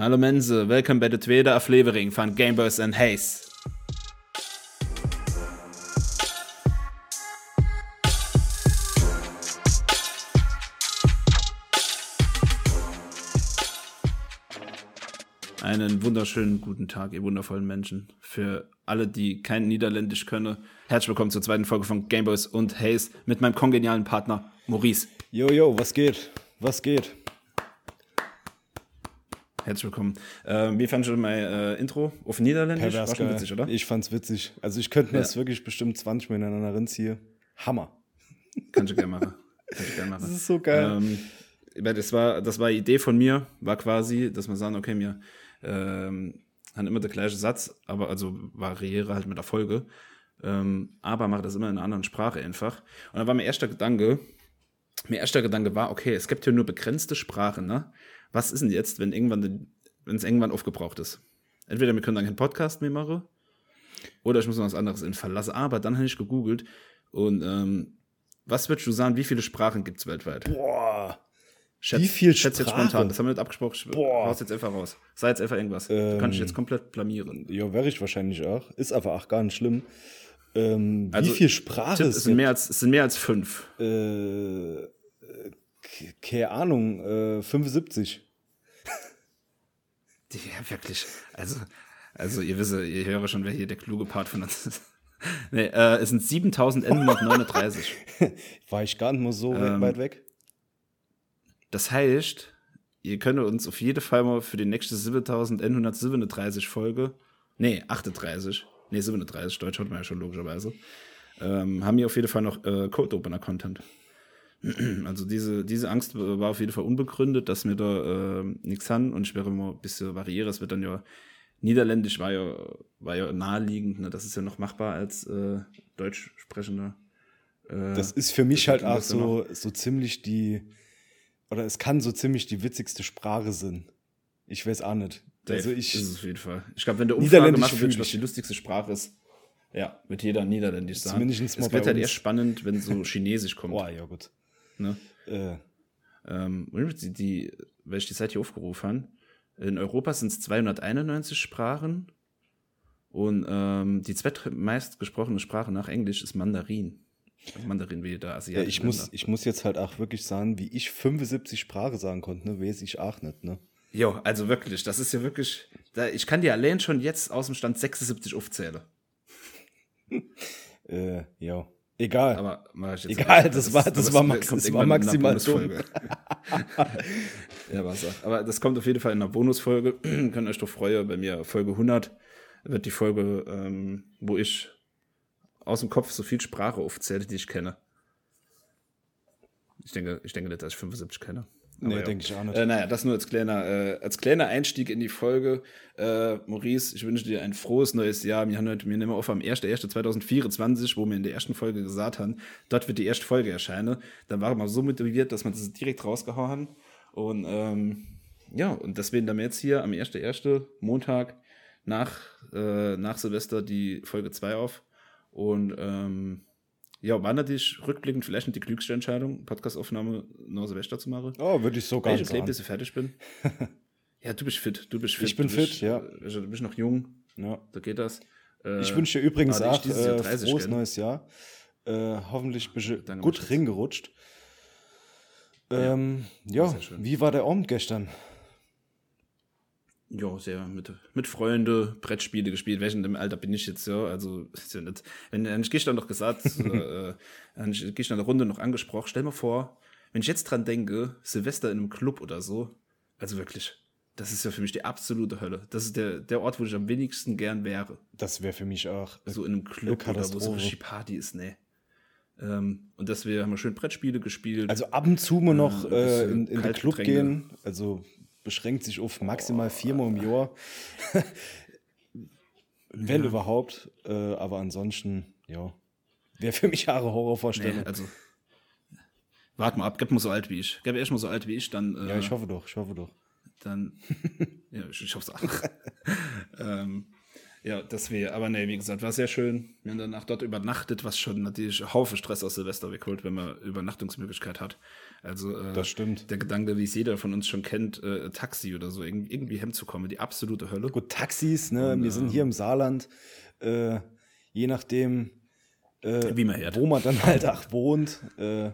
Hallo Mensen, welkom bij de tweede aflevering van Gameboys and Haze. Einen wunderschönen guten Tag, ihr wundervollen Menschen. Für alle, die kein Niederländisch können, herzlich willkommen zur zweiten Folge von Gameboys und Haze mit meinem kongenialen Partner Maurice. Jo, jo, was geht? Was geht? Herzlich willkommen. Äh, wie fandest du mein äh, Intro auf Niederländisch? Pervers War schon witzig, oder? Ich fand's witzig. Also ich könnte mir Ja. das wirklich bestimmt 20 Mal ineinander reinziehen. Hammer. Kann ich gerne machen. Kann ich gerne machen. Das ist so geil. Ähm, das war, das war eine Idee von mir, war quasi, dass wir sagen, okay, wir ähm, haben immer der gleiche Satz, aber also variiere halt mit der Folge, ähm, aber mache das immer in einer anderen Sprache einfach. Und dann war mein erster Gedanke, mein erster Gedanke war, okay, es gibt hier nur begrenzte Sprachen, ne? Was ist denn jetzt, wenn irgendwann, wenn es irgendwann aufgebraucht ist? Entweder wir können dann keinen Podcast mehr machen, oder ich muss noch was anderes in verlassen. Aber dann habe ich gegoogelt und ähm, was würdest du sagen, wie viele Sprachen gibt es weltweit? Boah. Schätz, Wie viel schätz jetzt spontan, das haben wir nicht abgesprochen. Ich Boah. haus jetzt einfach raus. Sei jetzt einfach irgendwas. du kannst dich Ähm. jetzt komplett blamieren. Ja, wäre ich wahrscheinlich auch. Ist aber auch gar nicht schlimm. Ähm, Also, wie viel Sprache Tipp, es es, sind mehr als, es sind mehr als fünf. Äh, keine Ahnung, äh, 75. Ja, wirklich. Also, also ihr wisst, ihr höre schon, wer hier der kluge Part von uns ist. nee, äh, es sind 7139. War ich gar nicht mal so Ähm. weit weg. Das heißt, ihr könnt uns auf jeden Fall mal für die nächste 7137 Folge, nee, 38, nee, 37, Deutsch hat man ja schon logischerweise, ähm, haben wir auf jeden Fall noch äh, Code Opener Content. Also diese, diese Angst war auf jeden Fall unbegründet, dass wir da äh, nichts haben und ich werde immer ein bisschen variieren. Es wird dann ja, Niederländisch war ja, war ja naheliegend, ne? das ist ja noch machbar als äh, Deutsch sprechender. Äh, Das ist für mich halt auch so, so ziemlich die, oder es kann so ziemlich die witzigste Sprache sein. Ich weiß auch nicht. Also ich, ist es auf jeden Fall. Ich glaube, wenn der Umfrage machen wird, was die lustigste Sprache ist, ja, wird jeder Niederländisch sagen. Zumindest mal es wird halt erst spannend, wenn so Chinesisch kommt. boah, ja gut. Ne? Äh, Ähm, die, die, weil ich die Seite hier aufgerufen habe, in Europa sind es 291 Sprachen und ähm, die zweitmeist gesprochene Sprache nach Englisch ist Mandarin. Also Mandarin wie der ja, asiatische ich, muss, ich muss jetzt halt auch wirklich sagen, wie ich 75 Sprache sagen konnte, ne, weiß ich auch nicht, ne? Jo, also wirklich, das ist ja wirklich, da, ich kann dir allein schon jetzt aus dem Stand 76 aufzählen. Äh, ja. Egal. Aber Egal, nicht. das war- das war max- das war maximal Bonusfolge. ja, was auch. Aber das kommt auf jeden Fall in einer Bonusfolge. Könnt euch doch freuen, bei mir Folge 100 wird die Folge, ähm, wo ich aus dem Kopf so viel Sprache aufzähle, die ich kenne. Ich denke, ich denke nicht, dass ich 75 kenne. Nee, ja. denke ich auch nicht. Äh, naja, das nur als kleiner, äh, als kleiner Einstieg in die Folge. Äh, Maurice, ich wünsche dir ein frohes neues Jahr. Wir haben heute, wir nehmen auf am 1.1.2024, wo wir in der ersten Folge gesagt haben, dort wird die erste Folge erscheinen. Dann waren wir so motiviert, dass wir das direkt rausgehauen haben. Und ähm, ja, und deswegen dann jetzt hier am 1.1. Montag nach, äh, nach Silvester die Folge 2 auf. Und ähm, ja, war natürlich rückblickend vielleicht nicht die klügste Entscheidung, Podcastaufnahme nach Silvester zu machen. Oh, würde ich so gar Weil ich nicht lebe, bis ich fertig bin. ja, du bist fit. Du bist fit. Ich bin du bist, fit, ja. äh, Du bist noch jung. Ja. Da geht das. Äh, Ich wünsche dir übrigens auch äh, 30 frohes gell? neues Jahr. Äh, hoffentlich bist du gut ringerutscht. Ähm, ja, schön. wie war der Abend gestern? Ja, sehr mit, mit Freunde Brettspiele gespielt. Welchen im Alter bin ich jetzt ja? Also, ist ja nicht. Wenn, wenn ich gestern noch gesagt, äh, wenn ich gestern in der Runde noch angesprochen, stell mir vor, wenn ich jetzt dran denke, Silvester in einem Club oder so, also wirklich, das ist ja für mich die absolute Hölle. Das ist der, der Ort, wo ich am wenigsten gern wäre. Das wäre für mich auch. so in einem Club oder wo so richtig Party ist, nee. Ähm, und deswegen haben wir schön Brettspiele gespielt. Also ab und zu mal noch äh, in, in den Club gehen. Also beschränkt sich auf maximal viermal im Jahr. Wenn überhaupt. Äh, aber ansonsten, ja. Wäre für mich eine Horrorvorstellung. nee, also. Warte mal ab, gib mal so alt wie ich. Gib erst mal so alt wie ich, dann. Äh, ja, ich hoffe doch, ich hoffe doch. dann. ja, ich, ich hoffe es auch. ähm, Ja, das wäre, aber nee, wie gesagt, war sehr schön. Wir haben danach dort übernachtet, was schon natürlich ein Haufen Stress aus Silvester wegholt, wenn man Übernachtungsmöglichkeit hat. Also äh, Das stimmt. der Gedanke, wie es jeder von uns schon kennt, äh, Taxi oder so, irg- irgendwie hinzukommen, die absolute Hölle. Gut, Taxis, ne? wir sind hier im Saarland. Äh, je nachdem, äh, Wie man hört. wo man dann halt auch wohnt. Äh,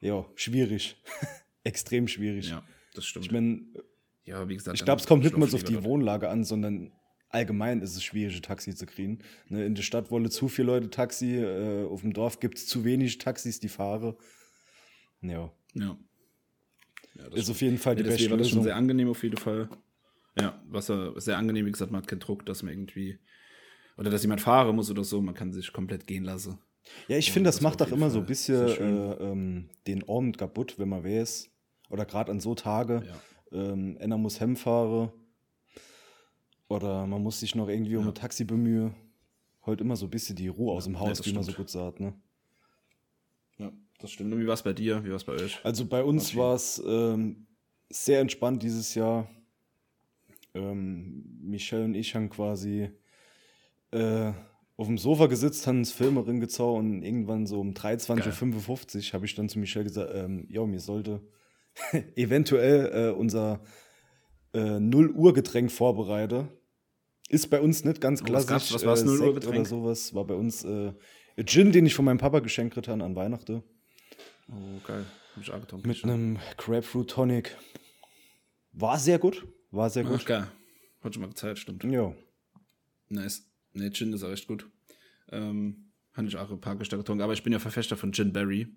ja, schwierig. Extrem schwierig. Ja, das stimmt. Ich meine, ja, wie gesagt, ich glaube, es kommt nicht mal so auf die. Wohnlage an, sondern allgemein ist es schwierig, ein Taxi zu kriegen. Ne, in der Stadt wollen zu viele Leute Taxi, äh, auf dem Dorf gibt es zu wenig Taxis, die fahren. Ja, Ja. ja das ist auf jeden Fall die Ja, beste war das schon sehr angenehm auf jeden Fall. Ja, was er sehr angenehm, wie gesagt, man hat keinen Druck, dass man irgendwie oder dass jemand fahren muss oder so, man kann sich komplett gehen lassen. Ja, ich finde, das, das macht auch immer so Fall ein bisschen äh, ähm, den Abend kaputt, wenn man weiß. Oder gerade an so Tage, Ja. ähm, einer muss heimfahren. Oder man muss sich noch irgendwie um Ja. ein Taxi bemühen. Heute immer so ein bisschen die Ruhe aus dem Haus, das wie man so gut sagt. Ne? Ja, das stimmt. Und wie war es bei dir? Wie war es bei euch? Also bei uns war es ähm, sehr entspannt dieses Jahr. Ähm, Michelle und ich haben quasi äh, auf dem Sofa gesitzt, haben uns Filme drin gezogen und irgendwann so um 23.55 Uhr habe ich dann zu Michelle gesagt, ähm, ja, mir sollte eventuell äh, unser äh, 0 Uhr Getränk vorbereiten. Ist bei uns nicht ganz was klassisch. gab's? Was war's, äh, 0 Uhr Sekt? Oder sowas war bei uns äh, Gin, den ich von meinem Papa geschenkt hatte an Weihnachten. Oh, geil. Hab ich auch getrunken. Mit einem Grapefruit Tonic. War sehr gut. War sehr Ach, gut. geil. Hat schon mal gezeigt, stimmt. Ja. Nice. Nee, Gin ist auch echt gut. Ähm, hatte ich auch ein paar Gestern getrunken, aber ich bin ja Verfechter von Gin Berry.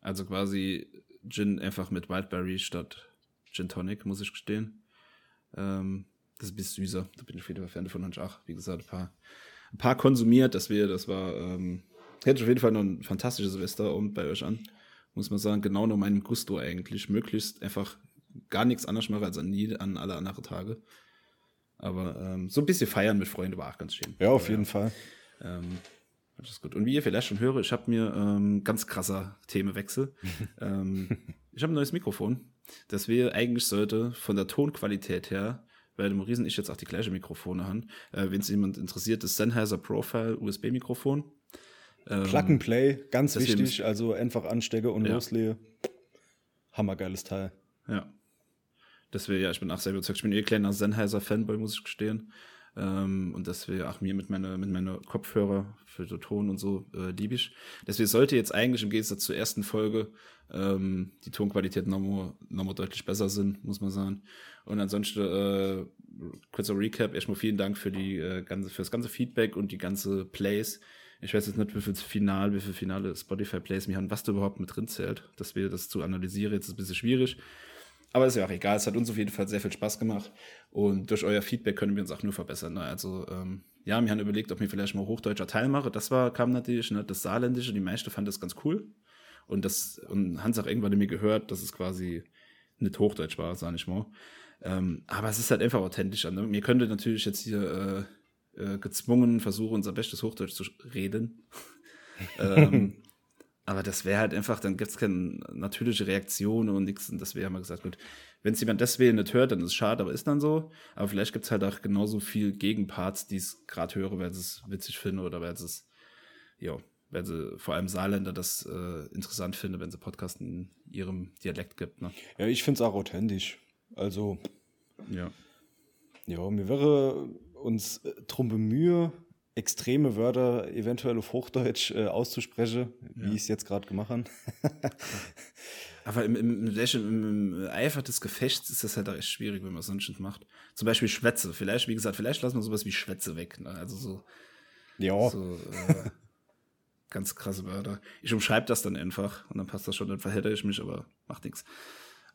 Also quasi Gin einfach mit Wildberry statt Gin Tonic, muss ich gestehen. Ähm, das ist ein bisschen süßer. Da bin ich auf jeden Fall Fan. Habe ich auch, wie gesagt, ein paar, ein paar konsumiert. Das, wir, das war, ähm, hätte ich auf jeden Fall noch ein fantastisches Silvester und bei euch an. Muss man sagen, genau nur meinem Gusto eigentlich. Möglichst einfach gar nichts anderes mache als an, nie, an alle anderen Tage. Aber ähm, so ein bisschen feiern mit Freunden war auch ganz schön. Ja, auf Aber jeden Fall. ähm, das ist gut. Und wie ihr vielleicht schon höre, ich habe mir ähm, ganz krasser Themenwechsel. ähm, ich habe ein neues Mikrofon, das wir eigentlich sollte von der Tonqualität her, weil dem Riesen ich jetzt auch die gleiche Mikrofone haben. Äh, Wenn es jemand interessiert, das Sennheiser Profile USB-Mikrofon. Ähm, Plug and Play, ganz wichtig. Also einfach anstecke und Ja. loslege. Hammergeiles Teil. Ja. Deswegen, ja, ich bin auch sehr überzeugt. Ich bin eh kleiner Sennheiser-Fanboy, muss ich gestehen. Ähm, und deswegen auch mir mit meiner mit meiner Kopfhörer für den Ton und so äh, lieb ich. Deswegen sollte jetzt eigentlich im Gegensatz zur ersten Folge ähm, die Tonqualität nochmal noch deutlich besser sind, muss man sagen. Und ansonsten äh, kurzer Recap. Erstmal vielen Dank für die äh, ganze für das ganze Feedback und die ganze Plays. Ich weiß jetzt nicht, wie viel Final, wie viel finale Spotify-Plays wir haben, was da überhaupt mit drin zählt. Dass wir das zu analysieren, jetzt ist ein bisschen schwierig. Aber ist ja auch egal, es hat uns auf jeden Fall sehr viel Spaß gemacht. Und durch euer Feedback können wir uns auch nur verbessern. Ne? Also, ähm, ja, wir haben überlegt, ob wir vielleicht mal hochdeutscher Teil machen. Das war, kam natürlich, ne, das Saarländische, die meisten fanden das ganz cool. Und das, und Hans auch irgendwann mir gehört, dass es quasi nicht Hochdeutsch war, sag ich mal. Ähm, aber es ist halt einfach authentischer. Ne? Mir könnte natürlich jetzt hier äh, äh, gezwungen versuchen, unser bestes Hochdeutsch zu reden. ähm, aber das wäre halt einfach, dann gibt es keine natürliche Reaktion und nichts. Und das wäre ja mal gesagt, gut, wenn es jemand deswegen nicht hört, dann ist es schade, aber ist dann so. Aber vielleicht gibt es halt auch genauso viel Gegenparts, die es gerade hören, weil sie es witzig finden oder weil sie es, ja, weil sie vor allem Saarländer das äh, interessant finden, wenn sie Podcast in ihrem Dialekt gibt. Ne? Ja, ich finde es auch authentisch. Also, Ja. ja, mir wäre uns drum bemühe, extreme Wörter eventuell auf Hochdeutsch äh, auszusprechen, wie ich es jetzt gerade gemacht habe. Aber im, im, im, im, Eifer des Gefechts ist das halt auch echt schwierig, wenn man es sonst nicht macht. Zum Beispiel Schwätze. Vielleicht, wie gesagt, vielleicht lassen wir sowas wie Schwätze weg. Ne? Also so, Ja, so äh, ganz krasse Wörter. Ich umschreibe das dann einfach und dann passt das schon, dann verhätte ich mich, aber macht nichts.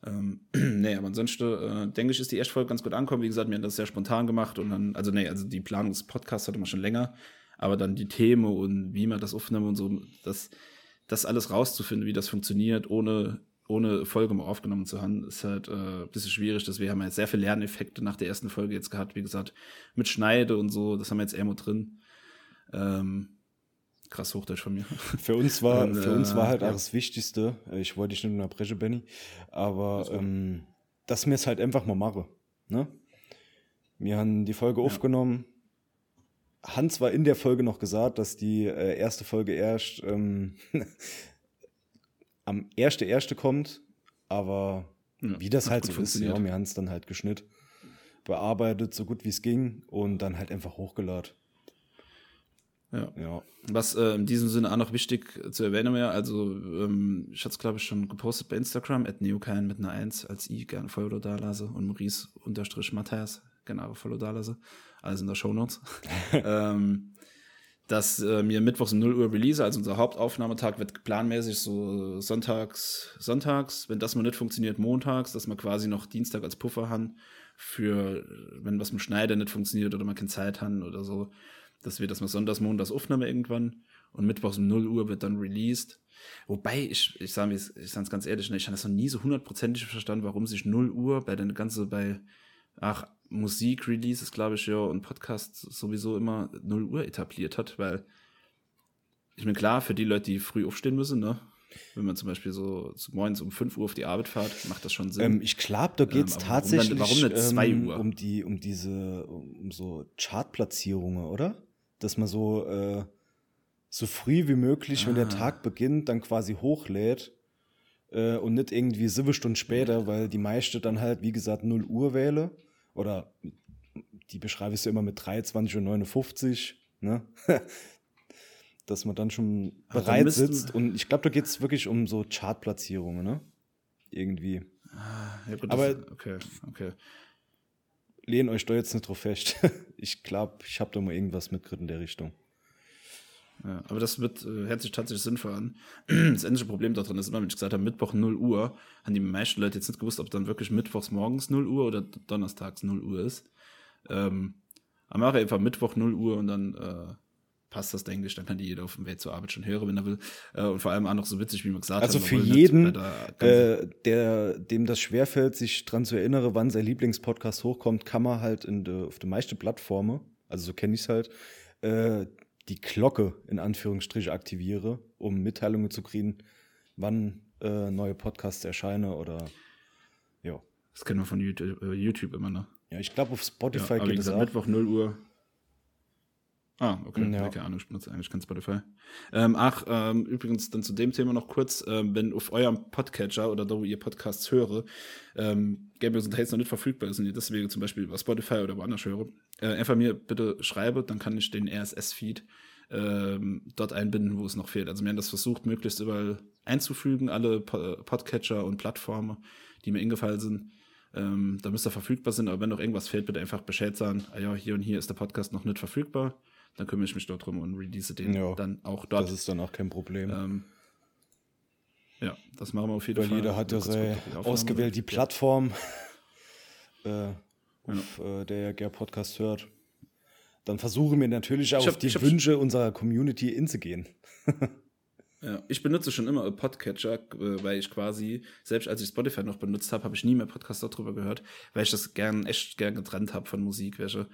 Ähm, nee, aber ansonsten äh, denke ich, ist die erste Folge ganz gut angekommen. Wie gesagt, wir haben das sehr spontan gemacht und dann, also nee, also die Planung des Podcasts hatte man schon länger, aber dann die Themen und wie man das aufnimmt und so, das, das alles rauszufinden, wie das funktioniert, ohne, ohne Folge mal aufgenommen zu haben, ist halt äh, ein bisschen schwierig. Deswegen haben wir jetzt sehr viele Lerneffekte nach der ersten Folge jetzt gehabt, wie gesagt, mit Schneide und so, das haben wir jetzt irgendwo drin. Ähm, krass Hochdeutsch von mir. Für uns war, Und, für uns war halt äh, auch ja. das Wichtigste, äh, ich wollte dich nicht unterbrechen, Benny, aber ähm, dass wir es halt einfach mal machen. Ne? Wir haben die Folge aufgenommen, Hans war in der Folge noch gesagt, dass die äh, erste Folge erst ähm, am erste erste kommt, aber ja, wie das halt so ist, ja, wir haben es dann halt geschnitten, bearbeitet, so gut wie es ging und dann halt einfach hochgeladen. Ja. ja. Was äh, in diesem Sinne auch noch wichtig zu erwähnen wäre, also ähm, ich hatte es glaube ich schon gepostet bei Instagram, at neokain mit einer 1 als i gerne Follow da lasse und Maurice unterstrich Matthias gerne auch Follow da lasse. Alles in der Show Notes. ähm, dass äh, mir mittwochs um 0 Uhr release, also unser Hauptaufnahmetag wird planmäßig so sonntags, sonntags, wenn das mal nicht funktioniert, montags, dass man quasi noch Dienstag als Puffer haben für, wenn was mit Schneider nicht funktioniert oder man keine Zeit haben oder so, dass wir das mal sonntags, montags aufnehmen irgendwann und mittwochs um 0 Uhr wird dann released. Wobei, ich, ich sage ich ganz ehrlich, ne, ich habe das noch nie so hundertprozentig verstanden, warum sich 0 Uhr bei den ganzen, bei, ach, Musik-Releases, glaube ich, ja, und Podcasts sowieso immer 0 Uhr etabliert hat, weil ich mir klar, für die Leute, die früh aufstehen müssen, ne? Wenn man zum Beispiel so morgens um 5 Uhr auf die Arbeit fährt, macht das schon Sinn. Ähm, ich glaube, da geht es ähm, tatsächlich warum, dann, warum nicht 2 ähm, Uhr? Um, die, um diese, um so Chartplatzierungen, oder? Dass man so, äh, so früh wie möglich, ah. wenn der ah. Tag beginnt, dann quasi hochlädt äh, und nicht irgendwie sieben Stunden später, weil die meiste dann halt, wie gesagt, 0 Uhr wähle oder die beschreibe ich ja immer mit 23.59 Uhr, ne? dass man dann schon Ach, bereit dann sitzt. Und ich glaube, da geht es wirklich um so Chartplatzierungen, ne? Irgendwie. Ah, ja, gut, Aber das, okay, okay. Lehnen euch da jetzt nicht drauf fest. ich glaube, ich habe da mal irgendwas mitgekriegt in der Richtung. Ja, aber das wird, äh, hört sich tatsächlich sinnvoll an. Das endliche Problem darin ist immer, wenn ich gesagt habe, Mittwoch 0 Uhr, haben die meisten Leute jetzt nicht gewusst, ob dann wirklich Mittwochs morgens 0 Uhr oder Donnerstags 0 Uhr ist. Ähm, aber mache einfach Mittwoch 0 Uhr und dann äh, passt das, denke ich. Dann kann die jeder auf dem Weg zur Arbeit schon hören, wenn er will. Äh, und vor allem auch noch so witzig, wie man gesagt also hat. Also für jeden, äh, der, dem das schwerfällt, sich dran zu erinnern, wann sein Lieblingspodcast hochkommt, kann man halt in de, auf der meisten Plattformen, also so kenne ich es halt, äh, die Glocke in Anführungsstriche aktiviere, um Mitteilungen zu kriegen, wann äh, neue Podcasts erscheinen oder ja. Das kennen wir von YouTube, äh, YouTube immer noch. Ja, ich glaube auf Spotify ja, geht es auch. Mittwoch 0 Uhr. Ah, okay. Ja. Keine Ahnung, ich benutze eigentlich kein Spotify. Ähm, ach, ähm, übrigens dann zu dem Thema noch kurz, ähm, wenn auf eurem Podcatcher oder da, wo ihr Podcasts höre, ähm, Gabriels und Hates noch nicht verfügbar ist und ihr deswegen zum Beispiel über Spotify oder woanders höre, äh, einfach mir bitte schreibe, dann kann ich den RSS-Feed ähm, dort einbinden, wo es noch fehlt. Also wir haben das versucht, möglichst überall einzufügen, alle po Podcatcher und Plattformen, die mir ingefallen sind. Ähm, da müsste verfügbar sein, aber wenn noch irgendwas fehlt, bitte einfach Bescheid sagen, ah ja, hier und hier ist der Podcast noch nicht verfügbar dann kümmere ich mich dort drum und release den ja, dann auch dort. Das ist dann auch kein Problem. Ähm, ja, das machen wir auf jeden Weil Fall. Jeder hat ja seine ausgewählt die Plattform, äh, auf ja. äh, der der Podcast hört. Dann versuchen wir natürlich auch hab, auf die Wünsche unserer Community inzugehen. Ja, ich benutze schon immer Podcatcher, äh, weil ich quasi, selbst als ich Spotify noch benutzt habe, habe ich nie mehr Podcasts darüber gehört, weil ich das gern, echt gern getrennt habe von Musik, welche äh,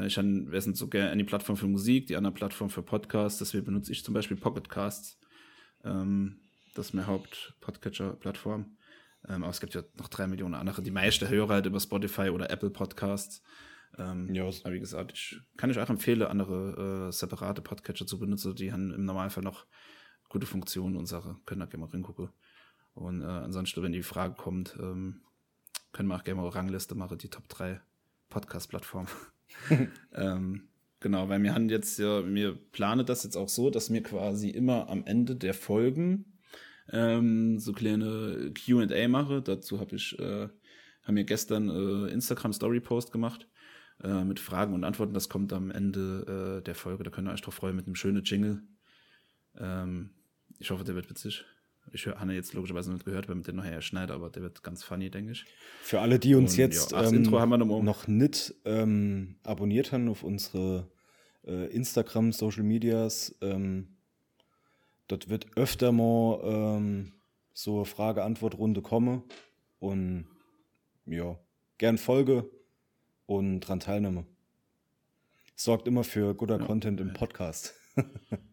ich habe, wir sind so gerne die Plattform für Musik, die andere Plattform für Podcasts. Deswegen benutze ich zum Beispiel Pocketcasts. Ähm, das ist meine Haupt-Podcatcher-Plattform. Ähm, aber es gibt ja noch drei Millionen andere. Die meisten hören halt über Spotify oder Apple Podcasts. Ähm, ja. Aber wie gesagt, ich kann ich auch empfehlen, andere äh, separate Podcatcher zu benutzen. Die haben im Normalfall noch gute Funktionen und Sachen. Können da gerne mal reingucken. Und äh, ansonsten, wenn die Frage kommt, ähm, können wir auch gerne mal eine Rangliste machen, die Top 3 Podcast-Plattformen. ähm, genau, weil wir haben jetzt ja, wir planen das jetzt auch so, dass wir quasi immer am Ende der Folgen ähm, so kleine QA mache. Dazu habe ich, äh, haben wir gestern äh, Instagram Story Post gemacht äh, mit Fragen und Antworten. Das kommt am Ende äh, der Folge. Da könnt ihr euch drauf freuen mit einem schönen Jingle. Ähm, ich hoffe, der wird witzig. Ich habe jetzt logischerweise nicht gehört, weil mit dem nachher schneidet, aber der wird ganz funny, denke ich. Für alle, die uns Und, jetzt ja, ähm, noch, noch, nicht ähm, abonniert haben auf unsere äh, Instagram, Social Medias, ähm, dort wird öfter mal ähm, so Frage-Antwort-Runde kommen. Und ja, gern Folge und dran teilnehme. Sorgt immer für guter ja. Content im Podcast.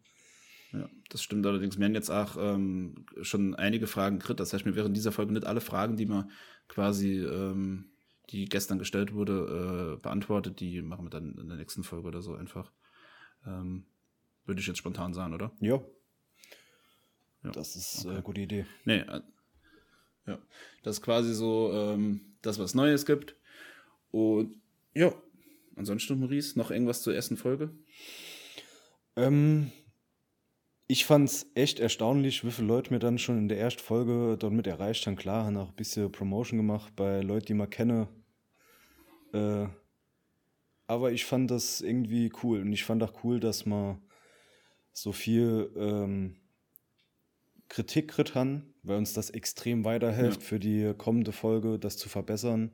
Ja, das stimmt allerdings. Wir haben jetzt auch ähm, schon einige Fragen gekriegt. Das heißt, mir wären dieser Folge nicht alle Fragen, die man quasi, ähm, die gestern gestellt wurde, äh, beantwortet. Die machen wir dann in der nächsten Folge oder so einfach. Ähm, würde ich jetzt spontan sagen, oder? Ja. ja. Das ist eine okay. äh, gute Idee. Nee, äh, ja. Das ist quasi so ähm, das, was Neues gibt. Und ja, ansonsten, Maurice, noch irgendwas zur ersten Folge? Ähm, ich fand es echt erstaunlich, wie viele Leute mir dann schon in der ersten Folge dort mit erreicht haben. Klar, haben auch ein bisschen Promotion gemacht bei Leuten, die man kenne. Äh, aber ich fand das irgendwie cool. Und ich fand auch cool, dass man so viel ähm, Kritik kriegt haben, weil uns das extrem weiterhilft ja. für die kommende Folge, das zu verbessern.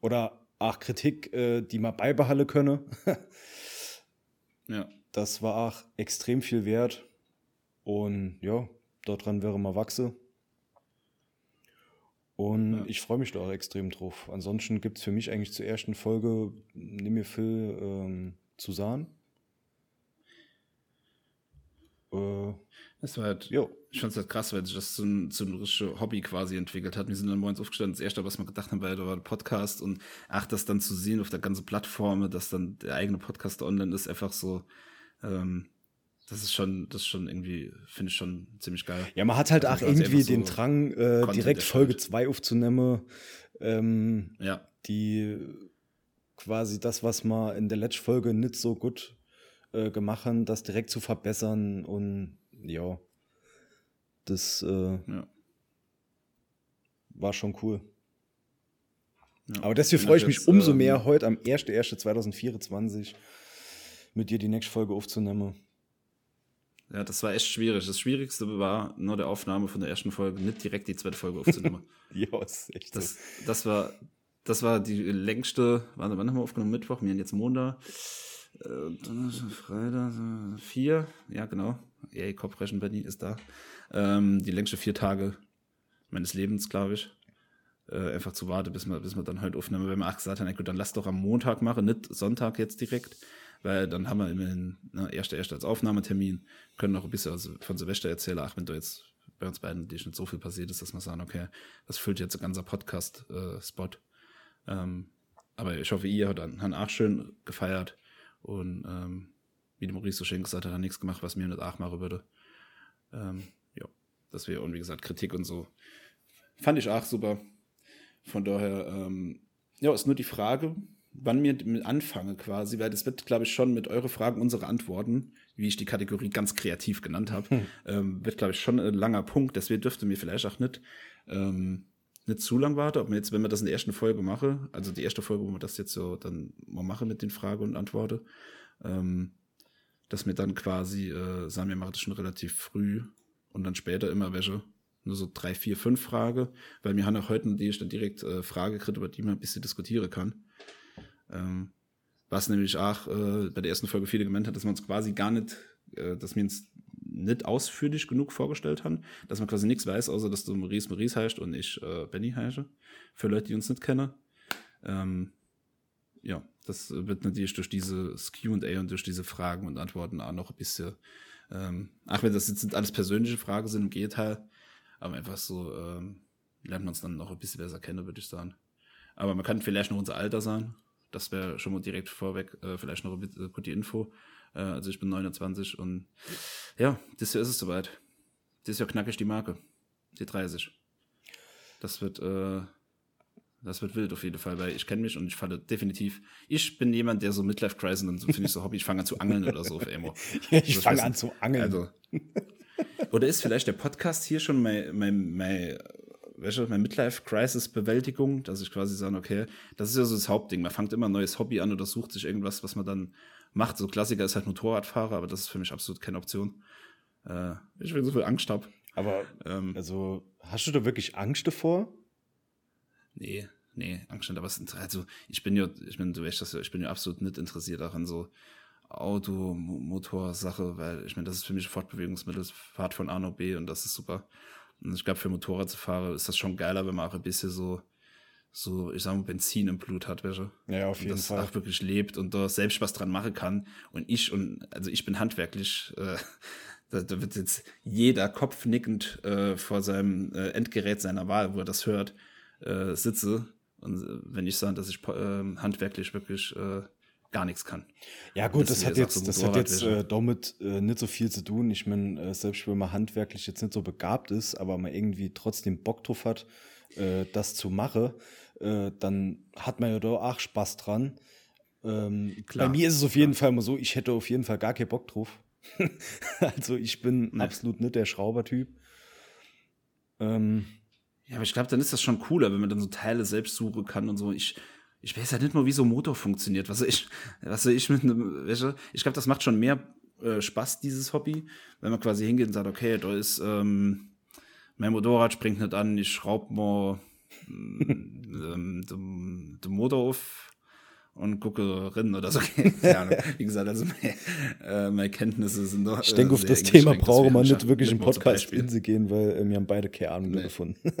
Oder auch Kritik, äh, die man beibehalten könne. ja. Das war auch extrem viel wert. Und ja, daran wäre mal wachse. Und ja. ich freue mich da auch extrem drauf. Ansonsten gibt es für mich eigentlich zur ersten Folge nimm mir viel ähm, zu sagen. Äh, das war halt, jo. ich fand es halt krass, weil sich das zu, ein, zu einem richtigen Hobby quasi entwickelt hat. Wir sind dann morgens aufgestanden. Das erste, was wir gedacht haben, war, da war ein Podcast und ach, das dann zu sehen auf der ganzen Plattform, dass dann der eigene Podcast online ist, einfach so, ähm, das ist schon, das ist schon irgendwie, finde ich schon ziemlich geil. Ja, man hat halt also auch irgendwie den so Drang, äh, direkt Folge 2 aufzunehmen. Ähm, ja. Die quasi das, was man in der letzten Folge nicht so gut äh, gemacht haben, das direkt zu verbessern und ja, das äh, ja. war schon cool. Ja. Aber deswegen freue ich mich umso ähm, mehr, heute am 1.1.2024 mit dir die nächste Folge aufzunehmen. Ja, das war echt schwierig. Das Schwierigste war nur der Aufnahme von der ersten Folge, nicht direkt die zweite Folge aufzunehmen. ja, ist echt das, so. das war das war die längste, wann, wann haben wir aufgenommen? Mittwoch, wir haben jetzt Montag. Äh, Donnerstag, Freitag, vier, ja genau. Ey, Kopfrechen Benny ist da. Ähm, die längste vier Tage meines Lebens, glaube ich. Äh, einfach zu warten, bis wir, bis wir dann halt aufnehmen. Wenn wir auch gesagt haben, gut, dann lass doch am Montag machen, nicht Sonntag jetzt direkt. Weil dann haben wir immerhin ne, erste, erste als Aufnahmetermin, können noch ein bisschen von Silvester erzählen, ach, wenn da jetzt bei uns beiden nicht so viel passiert ist, dass wir sagen, okay, das füllt jetzt ein ganzer Podcast-Spot. Äh, ähm, aber ich hoffe, ihr habt dann auch schön gefeiert. Und ähm, wie der Maurice so schön gesagt hat, hat nichts gemacht, was mir nicht auch machen würde. Ähm, ja, das wäre, und wie gesagt, Kritik und so. Fand ich auch super. Von daher, ähm, ja, ist nur die Frage, wann wir mit anfange quasi, weil das wird, glaube ich, schon mit eure Fragen unsere Antworten, wie ich die Kategorie ganz kreativ genannt habe, hm. ähm, wird, glaube ich, schon ein langer Punkt. Deswegen dürfte mir vielleicht auch nicht, ähm, nicht zu lang warten. Ob wir jetzt, wenn wir das in der ersten Folge machen, also die erste Folge, wo wir das jetzt so dann mal machen mit den Fragen und Antworten, ähm, dass wir dann quasi äh, sagen, wir machen das schon relativ früh und dann später immer welche. Nur so drei, vier, fünf Fragen, weil wir haben auch heute, die ich dann direkt äh, Frage kriege, über die man ein bisschen diskutieren kann. Ähm, was nämlich auch äh, bei der ersten Folge viele gemeint hat, dass man uns quasi gar nicht, äh, dass wir uns nicht ausführlich genug vorgestellt haben, dass man quasi nichts weiß, außer dass du Maurice Maurice heißt und ich äh, Benny heiße. Für Leute, die uns nicht kennen. Ähm, ja, das wird natürlich durch diese QA und durch diese Fragen und Antworten auch noch ein bisschen, ähm, ach, wenn das jetzt nicht alles persönliche Fragen sind im Gegenteil, aber einfach so ähm, lernt man es dann noch ein bisschen besser kennen, würde ich sagen. Aber man kann vielleicht noch unser Alter sagen. Das wäre schon mal direkt vorweg, äh, vielleicht noch eine gute Info. Äh, also ich bin 29 und ja, das Jahr ist es soweit. Dieses Jahr knacke ich die Marke. Die 30. Das wird, äh, das wird wild auf jeden Fall, weil ich kenne mich und ich falle definitiv. Ich bin jemand, der so Midlife Crisis und so finde ich so Hobby, ich fange an zu angeln oder so auf Emo. ich fange an zu angeln. Also, oder ist vielleicht der Podcast hier schon mein, mein, mein welche, meine Midlife-Crisis-Bewältigung, dass ich quasi sage, okay, das ist ja so das Hauptding. Man fängt immer ein neues Hobby an oder sucht sich irgendwas, was man dann macht. So Klassiker ist halt Motorradfahrer, aber das ist für mich absolut keine Option. Äh, ich will so viel Angst habe. Aber, ähm, also, hast du da wirklich Angst davor? Nee, nee, Angst nicht. Aber es, also, ich bin ja, ich bin, du weißt das ja, ich bin ja absolut nicht interessiert daran, so Auto, Motorsache, weil ich meine, das ist für mich Fortbewegungsmittel, Fahrt von A nach B und das ist super. Und ich glaube, für Motorradfahrer ist das schon geiler, wenn man auch ein bisschen so, so, ich sag mal, Benzin im Blut hat, welche. Ja, auf jeden und das Fall. auch wirklich lebt und da selbst was dran machen kann. Und ich, und, also ich bin handwerklich, äh, da, da wird jetzt jeder kopfnickend äh, vor seinem äh, Endgerät seiner Wahl, wo er das hört, äh, sitze. Und äh, wenn ich sage, dass ich äh, handwerklich wirklich äh, gar nichts kann. Ja gut, das, das hat jetzt, so das hat jetzt äh, damit äh, nicht so viel zu tun. Ich meine, äh, selbst wenn man handwerklich jetzt nicht so begabt ist, aber man irgendwie trotzdem Bock drauf hat, äh, das zu machen, äh, dann hat man ja doch auch Spaß dran. Ähm, bei mir ist es auf jeden klar. Fall immer so, ich hätte auf jeden Fall gar keinen Bock drauf. also ich bin nee. absolut nicht der Schraubertyp. Ähm, ja, aber ich glaube, dann ist das schon cooler, wenn man dann so Teile selbst suchen kann und so. Ich, ich weiß halt nicht mal, wie so ein Motor funktioniert. Was ich, was ich mit einem, ich glaube, das macht schon mehr äh, Spaß, dieses Hobby, wenn man quasi hingeht und sagt, okay, da ist, ähm, mein Motorrad springt nicht an, ich schraube mal ähm, den, den Motor auf und gucke rein oder so. ja, wie gesagt, also meine, äh, meine Kenntnisse sind doch. Ich denke, äh, auf das Thema brauche man nicht wirklich im Podcast in sie gehen, weil äh, wir haben beide keine Ahnung nee. gefunden.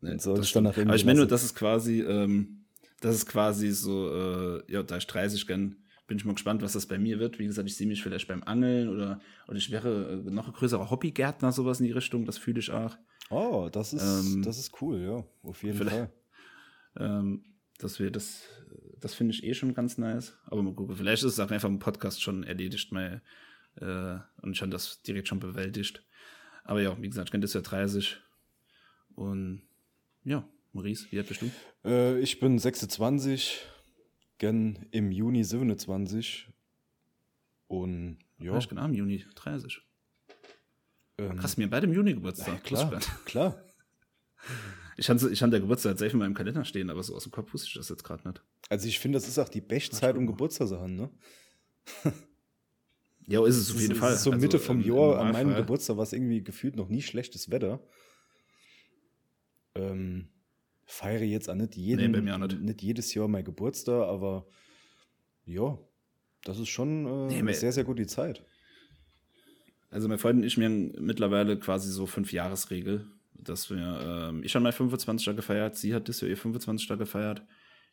nee, so, das Aber ich meine nur, das ist quasi, ähm, das ist quasi so, äh, ja, da ich 30 gern bin ich mal gespannt, was das bei mir wird. Wie gesagt, ich sehe mich vielleicht beim Angeln oder, oder ich wäre äh, noch ein größerer Hobbygärtner, sowas in die Richtung, das fühle ich auch. Oh, das ist, ähm, das ist cool, ja, auf jeden Fall. Ähm, dass wir das, das finde ich eh schon ganz nice. Aber mal gucken, vielleicht ist es auch einfach im Podcast schon erledigt, mal, äh, und schon das direkt schon bewältigt. Aber ja, wie gesagt, ich kenne das ja 30. Und ja, Maurice, wie alt bist du? Äh, ich bin 26, gern im Juni 27. Und ja. Ich genau im Juni 30. Ähm, Krass, mir beide im Juni Geburtstag. Ja, klar, klar. Ich hatte, ich hatte Geburtstag tatsächlich in meinem Kalender stehen, aber so aus dem Kopf wusste ich das jetzt gerade nicht. Also ich finde, das ist auch die Bestzeit, um Geburtstag zu haben, ne? ja, ist es auf jeden ist, Fall. Ist so Mitte also, vom Jahr an meinem Geburtstag war es irgendwie gefühlt noch nie schlechtes Wetter. Ähm, feiere jetzt auch nicht, jeden, nee, auch nicht. nicht. jedes Jahr mein Geburtstag, aber ja, das ist schon äh, nee, sehr, sehr gut die Zeit. Also mein Freund und ich, haben mittlerweile quasi so fünf Jahresregel dass wir, ähm, ich habe mein 25er gefeiert, sie hat das Jahr ihr 25er gefeiert.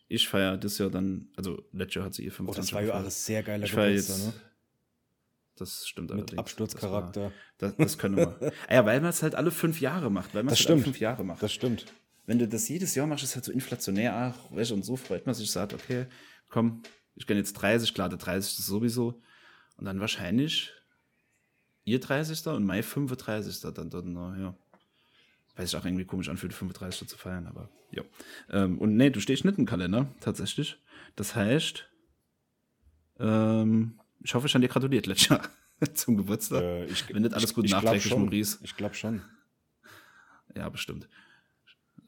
Ich feiere das Jahr dann, also letztes Jahr hat sie ihr 25er. Oh, das war ja alles sehr geiler ich Geburtstag, jetzt, ne? Das stimmt Mit allerdings. Absturzcharakter. Das, das, das können wir. ah ja, weil man es halt alle fünf Jahre macht, weil man es halt alle fünf Jahre macht. Das stimmt. Wenn du das jedes Jahr machst, ist halt so inflationär, ach, weißt, und so freut man sich, sagt, okay, komm, ich gönne jetzt 30, klar, der 30 ist sowieso. Und dann wahrscheinlich ihr 30. und mein 35. dann dort noch, ja weiß ich auch irgendwie komisch anfühlt, 35 zu feiern, aber ja. Ähm, und nee, du stehst nicht im Kalender, tatsächlich. Das heißt, ähm, ich hoffe, ich habe dir gratuliert letztes Jahr zum Geburtstag. Äh, ich, Wenn nicht alles gut ich, nachträglich, Maurice. Ich glaube schon. Ja, bestimmt.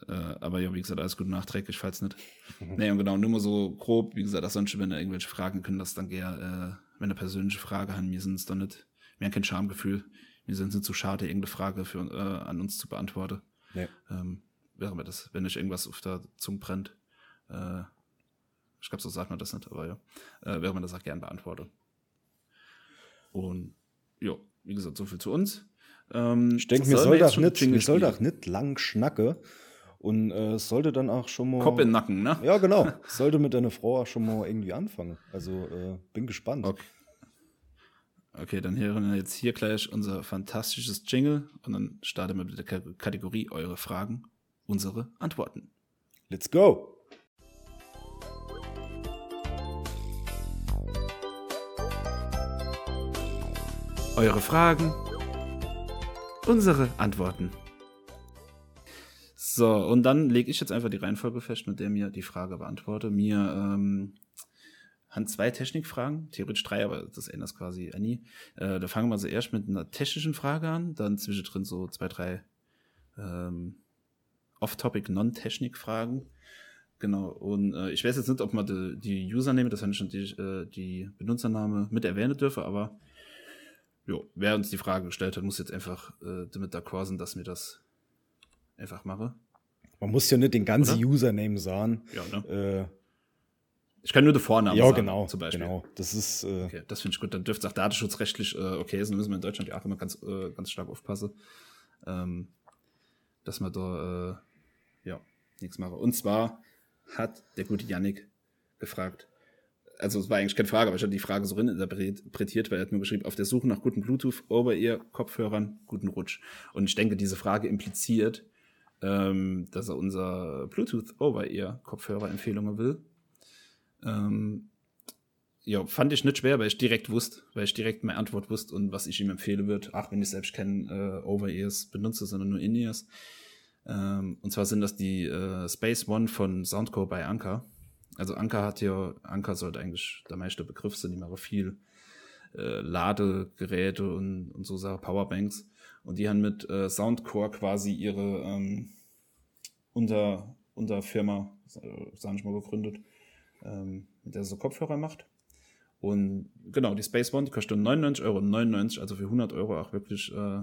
Äh, aber ja, wie gesagt, alles gut nachträglich, falls nicht. nee, und genau, nur mal so grob, wie gesagt, auch sonst, wenn da irgendwelche Fragen können, das dann gerne, äh, wenn eine persönliche Frage haben, mir sind es dann nicht, mir kein Schamgefühl wir sind nicht zu schade, irgendeine Frage für, äh, an uns zu beantworten. Nee. Ähm, wäre mir das, wenn euch irgendwas auf der Zunge brennt. Äh, ich glaube, so sagt man das nicht, aber ja, äh, wäre man das auch gern beantwortet. Und ja, wie gesagt, so viel zu uns. Ähm, ich denke, mir soll doch nicht, mir soll doch nicht lang schnacke. Und äh, sollte dann auch schon mal. Kopf in den Nacken, ne? Ja, genau. sollte mit deiner Frau auch schon mal irgendwie anfangen. Also äh, bin gespannt. Okay. Okay, dann hören wir jetzt hier gleich unser fantastisches Jingle und dann starten wir mit der Kategorie Eure Fragen, unsere Antworten. Let's go! Eure Fragen, unsere Antworten. So, und dann lege ich jetzt einfach die Reihenfolge fest, mit der mir die Frage beantworte. Mir ähm, haben zwei Technikfragen, theoretisch drei, aber das ändert es quasi nie. Äh, da fangen wir so erst mit einer technischen Frage an, dann zwischendrin so zwei, drei ähm, Off-Topic, Non-Technik-Fragen. Genau, und äh, ich weiß jetzt nicht, ob man die, die Username, das habe ich schon die, äh, die Benutzername mit erwähnen dürfe, aber jo, wer uns die Frage gestellt hat, muss jetzt einfach äh, damit d'accord sein, dass mir das einfach mache. Man muss ja nicht den ganzen Oder? Username sagen. Ja, ne? Äh, ich kann nur den Vornamen ja, sagen, genau, zum Beispiel. Genau, das ist. Äh okay, das finde ich gut. Dann dürfte es auch datenschutzrechtlich äh, okay sein. müssen wir in Deutschland ja auch immer ganz, äh, ganz stark aufpassen, ähm, dass man da äh, ja nichts mache. Und zwar hat der gute Yannick gefragt. Also es war eigentlich keine Frage, aber ich hatte die Frage so interpretiert, weil er hat nur geschrieben, auf der Suche nach guten Bluetooth Over-Ear-Kopfhörern, guten Rutsch. Und ich denke, diese Frage impliziert, ähm, dass er unser Bluetooth Over-Ear-Kopfhörer-Empfehlungen will. Ähm, ja, fand ich nicht schwer, weil ich direkt wusste, weil ich direkt meine Antwort wusste und was ich ihm empfehlen würde, auch wenn ich selbst kein äh, Over-Ears benutze, sondern nur In-Ears. Ähm, und zwar sind das die äh, Space One von Soundcore bei Anker. Also Anker hat ja, Anker sollte eigentlich der meiste Begriff sein, die machen viel äh, Ladegeräte und, und so Sachen, Powerbanks. Und die haben mit äh, Soundcore quasi ihre ähm, unter, Unterfirma, äh, sag ich mal, gegründet, ähm, mit der so Kopfhörer macht. Und genau, die Space One, die kostet 99,99 Euro, 99, also für 100 Euro auch wirklich, äh,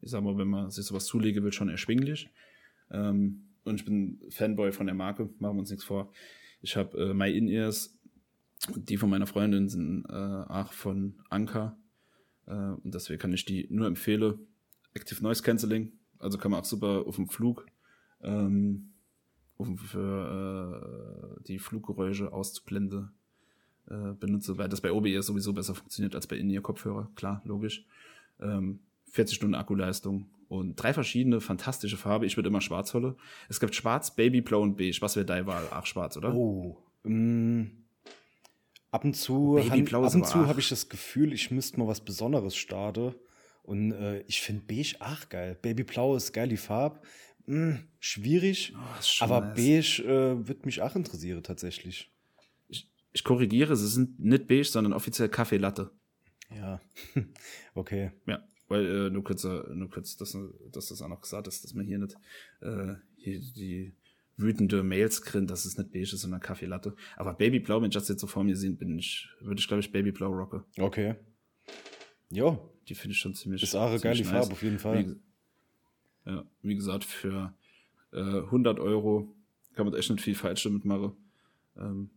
ich sag mal, wenn man sich sowas zulegen will, schon erschwinglich. Ähm, und ich bin Fanboy von der Marke, machen wir uns nichts vor. Ich habe äh, My In-Ears, die von meiner Freundin sind äh, auch von Anker. Äh, und deswegen kann ich die nur empfehlen. Active Noise Cancelling, also kann man auch super auf dem Flug ähm, um für äh, die Fluggeräusche auszublenden äh, benutze, weil das bei OBS sowieso besser funktioniert als bei In-Ear-Kopfhörer, klar, logisch. Ähm, 40 Stunden Akkuleistung und drei verschiedene fantastische Farben. Ich würde immer schwarz holen. Es gibt schwarz, Baby, Blau und Beige. Was wäre deine Wahl? Ach, schwarz, oder? Oh, mm, ab und zu, ab und zu habe ich das Gefühl, ich müsste mal was Besonderes starten. Und äh, ich finde Beige ach geil. Baby Blau ist geil, die Farbe. Hm, schwierig, oh, aber nice. beige äh, wird mich auch interessieren tatsächlich. Ich, ich korrigiere, sie sind nicht beige, sondern offiziell Kaffee Latte. Ja, okay. Ja, weil äh, nur kurz, äh, nur kurz, dass, dass das auch noch gesagt ist, dass man hier nicht äh, hier die wütende Mails kriegt, dass es nicht beige ist, sondern Kaffee Latte. Aber Babyblau, wenn ich das jetzt so vor mir sehe, bin ich, würde ich glaube ich Babyblau rocke. Okay. Jo. Die finde ich schon ziemlich. Ist auch eine geile nice. Farbe auf jeden Fall. Wie, ja, wie gesagt, für äh, 100 Euro kann man echt nicht viel falsch damit machen. Ähm,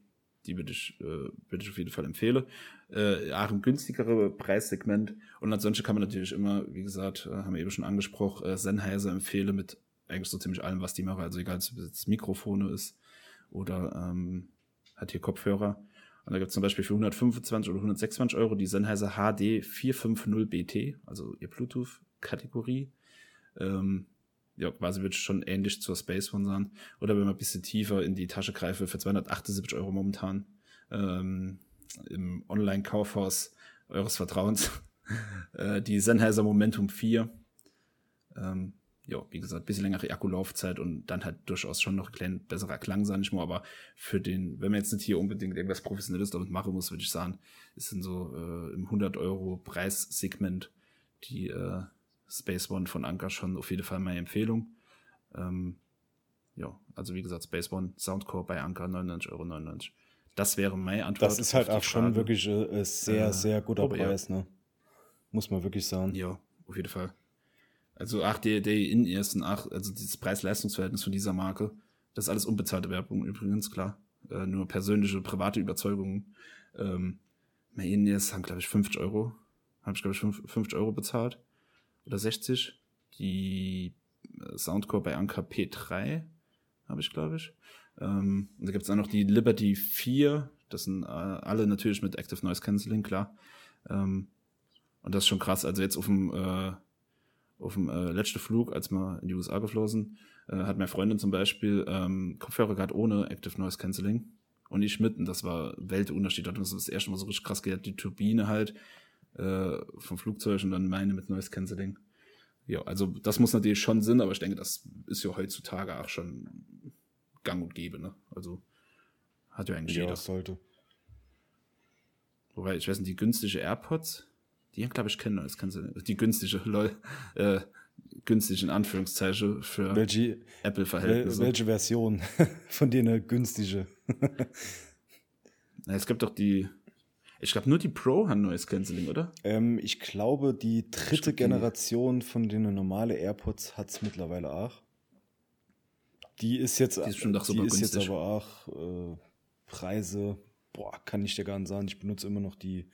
die würde ich, äh, würde ich auf jeden Fall empfehlen. Äh, auch ein günstigere Preissegment. Und ansonsten kann man natürlich immer, wie gesagt, äh, haben wir eben schon angesprochen, äh, Sennheiser empfehlen mit eigentlich so ziemlich allem, was die machen. Also egal, ob es jetzt Mikrofone ist oder ähm, hat hier Kopfhörer. Und da gibt es zum Beispiel für 125 oder 126 Euro die Sennheiser HD 450 BT, also ihr Bluetooth-Kategorie. Ähm, ja, quasi wird schon ähnlich zur Space One sein. Oder wenn man ein bisschen tiefer in die Tasche greife, für 278 Euro momentan ähm, im Online-Kaufhaus eures Vertrauens. äh, die Sennheiser Momentum 4. Ähm, ja, wie gesagt, ein bisschen längere Akkulaufzeit und dann halt durchaus schon noch ein klein besserer Klang, sag ich mal. Aber für den, wenn man jetzt nicht hier unbedingt irgendwas Professionelles damit machen muss, würde ich sagen, ist in so äh, im 100 Euro Preissegment die äh, Space One von Anker schon auf jeden Fall meine Empfehlung. Ähm, ja, also wie gesagt, Space One, Soundcore bei Anker 99,99 Euro. Das wäre meine Antwort. Das ist halt auch schon wirklich äh, sehr, äh, sehr guter Preis, ne? Muss man wirklich sagen. Ja, auf jeden Fall. Also ach, die, die in ersten ach, also dieses Preis-Leistungs-Verhältnis von dieser Marke, das ist alles unbezahlte Werbung übrigens, klar. Äh, nur persönliche, private Überzeugungen. Ähm, meine In-Ears haben, glaube ich, 50 Euro. Habe ich, glaube ich, 50 Euro bezahlt oder 60. Die äh, Soundcore bei Anker P3 habe ich, glaube ich. Ähm, und da gibt es auch noch die Liberty 4. Das sind äh, alle natürlich mit Active Noise Cancelling, klar. Ähm, und das ist schon krass. Also jetzt auf dem, äh, auf dem äh, letzten Flug, als wir in die USA geflogen äh, hat meine Freundin zum Beispiel ähm, Kopfhörer gehabt ohne Active Noise Cancelling. Und ich mit. Und das war Weltunterschied. Und das ist das erste Mal so richtig krass gehört. Die Turbine halt äh, vom Flugzeug und dann meine mit Noise Cancelling. Ja, also das muss natürlich schon Sinn, aber ich denke, das ist ja heutzutage auch schon gang und gäbe, ne? Also hat ja eigentlich ja, jeder. sollte. Wobei, ich weiß nicht, die günstige AirPods, die glaube ich kennen Noise Cancelling. Die günstige, lol, äh, günstig in Anführungszeichen für Apple-Verhältnisse. Welche Version von denen günstige? es gibt doch die ich glaube, nur die Pro haben Noise Cancelling, oder? Ähm, ich glaube, die dritte Generation von den normalen AirPods hat es mittlerweile auch. Die ist jetzt, die ist, schon doch die ist jetzt aber auch äh, Preise, boah, kann ich dir gar nicht sagen. Ich benutze immer noch die,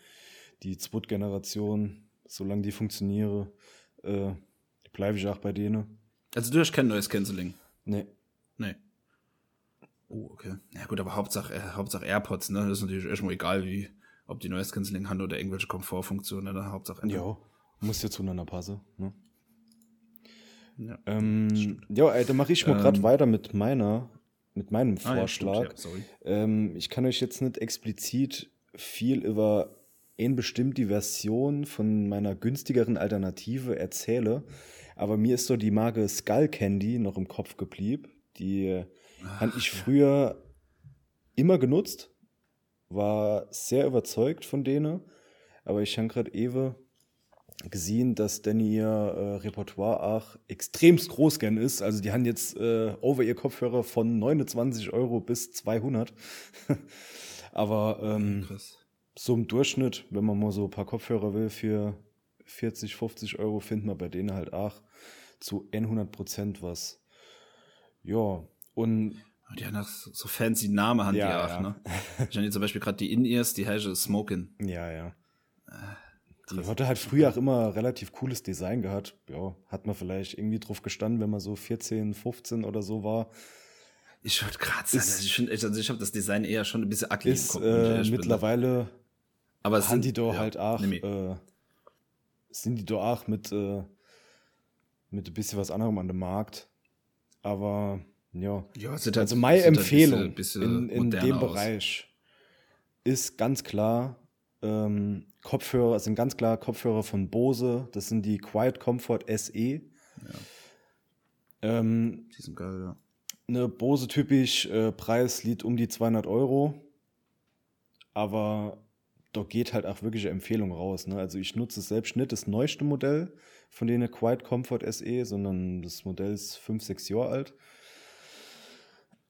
die Zweite-Generation, solange die funktioniere, äh, bleibe ich auch bei denen. Also du hast kein Noise Cancelling? Nee. Nee. Oh, okay. Ja gut, aber Hauptsache, äh, Hauptsache AirPods, ne? Das ist natürlich erstmal egal, wie, ob die Noise Cancelling haben oder irgendwelche Komfortfunktionen, oder Hauptsache. Ja, muss ja zueinander passen. Ne? Ja, ähm, ja ey, dann mache ich mal ähm, gerade weiter mit meiner, mit meinem Vorschlag. Ah, ja, stimmt, ja, ähm, ich kann euch jetzt nicht explizit viel über eine bestimmte Version von meiner günstigeren Alternative erzähle. Aber mir ist so die Marke Skull Candy noch im Kopf geblieben. Die habe ich früher immer genutzt, war sehr überzeugt von denen. Aber ich habe gerade Ewe gesehen, dass Danny ihr äh, Repertoire auch extremst groß gern ist. Also die haben jetzt äh, over ihr Kopfhörer von 29 Euro bis 200. Aber ähm, so im Durchschnitt, wenn man mal so ein paar Kopfhörer will für 40, 50 Euro, findet man bei denen halt auch zu 100 Prozent was. Ja, und die haben auch so fancy Namen, haben Ja, die auch, ja. ne? Ich habe zum Beispiel gerade die In-Ears, die heißen Smokin. ja, ja. Die hatte halt früher auch immer relativ cooles Design gehabt. Ja, hat man vielleicht irgendwie drauf gestanden, wenn man so 14, 15 oder so war. Ich wollte gerade sagen, Ist- also ich, also ich habe das Design eher schon ein bisschen ugly Ist im Kopf. äh, ne? mittlerweile Aber sind- die doch ja, halt auch, nee, äh, sind die doch auch mit, äh, mit ein bisschen was anderem an dem Markt. Aber ja, Ja, halt- also meine halt ein Empfehlung bisschen- in, bisschen in moderner dem aus. Bereich ist ganz klar, ähm, Kopfhörer sind ganz klar Kopfhörer von Bose. Das sind die Quiet Comfort SE. Ähm, Die sind geil, ja. eine Bose typisch äh, Preis liegt um die 200 Euro. Aber da geht halt auch wirklich eine Empfehlung raus. Ne? Also ich nutze selbst nicht das neueste Modell von denen Quiet Comfort SE, sondern das Modell ist 5, 6 Jahre alt.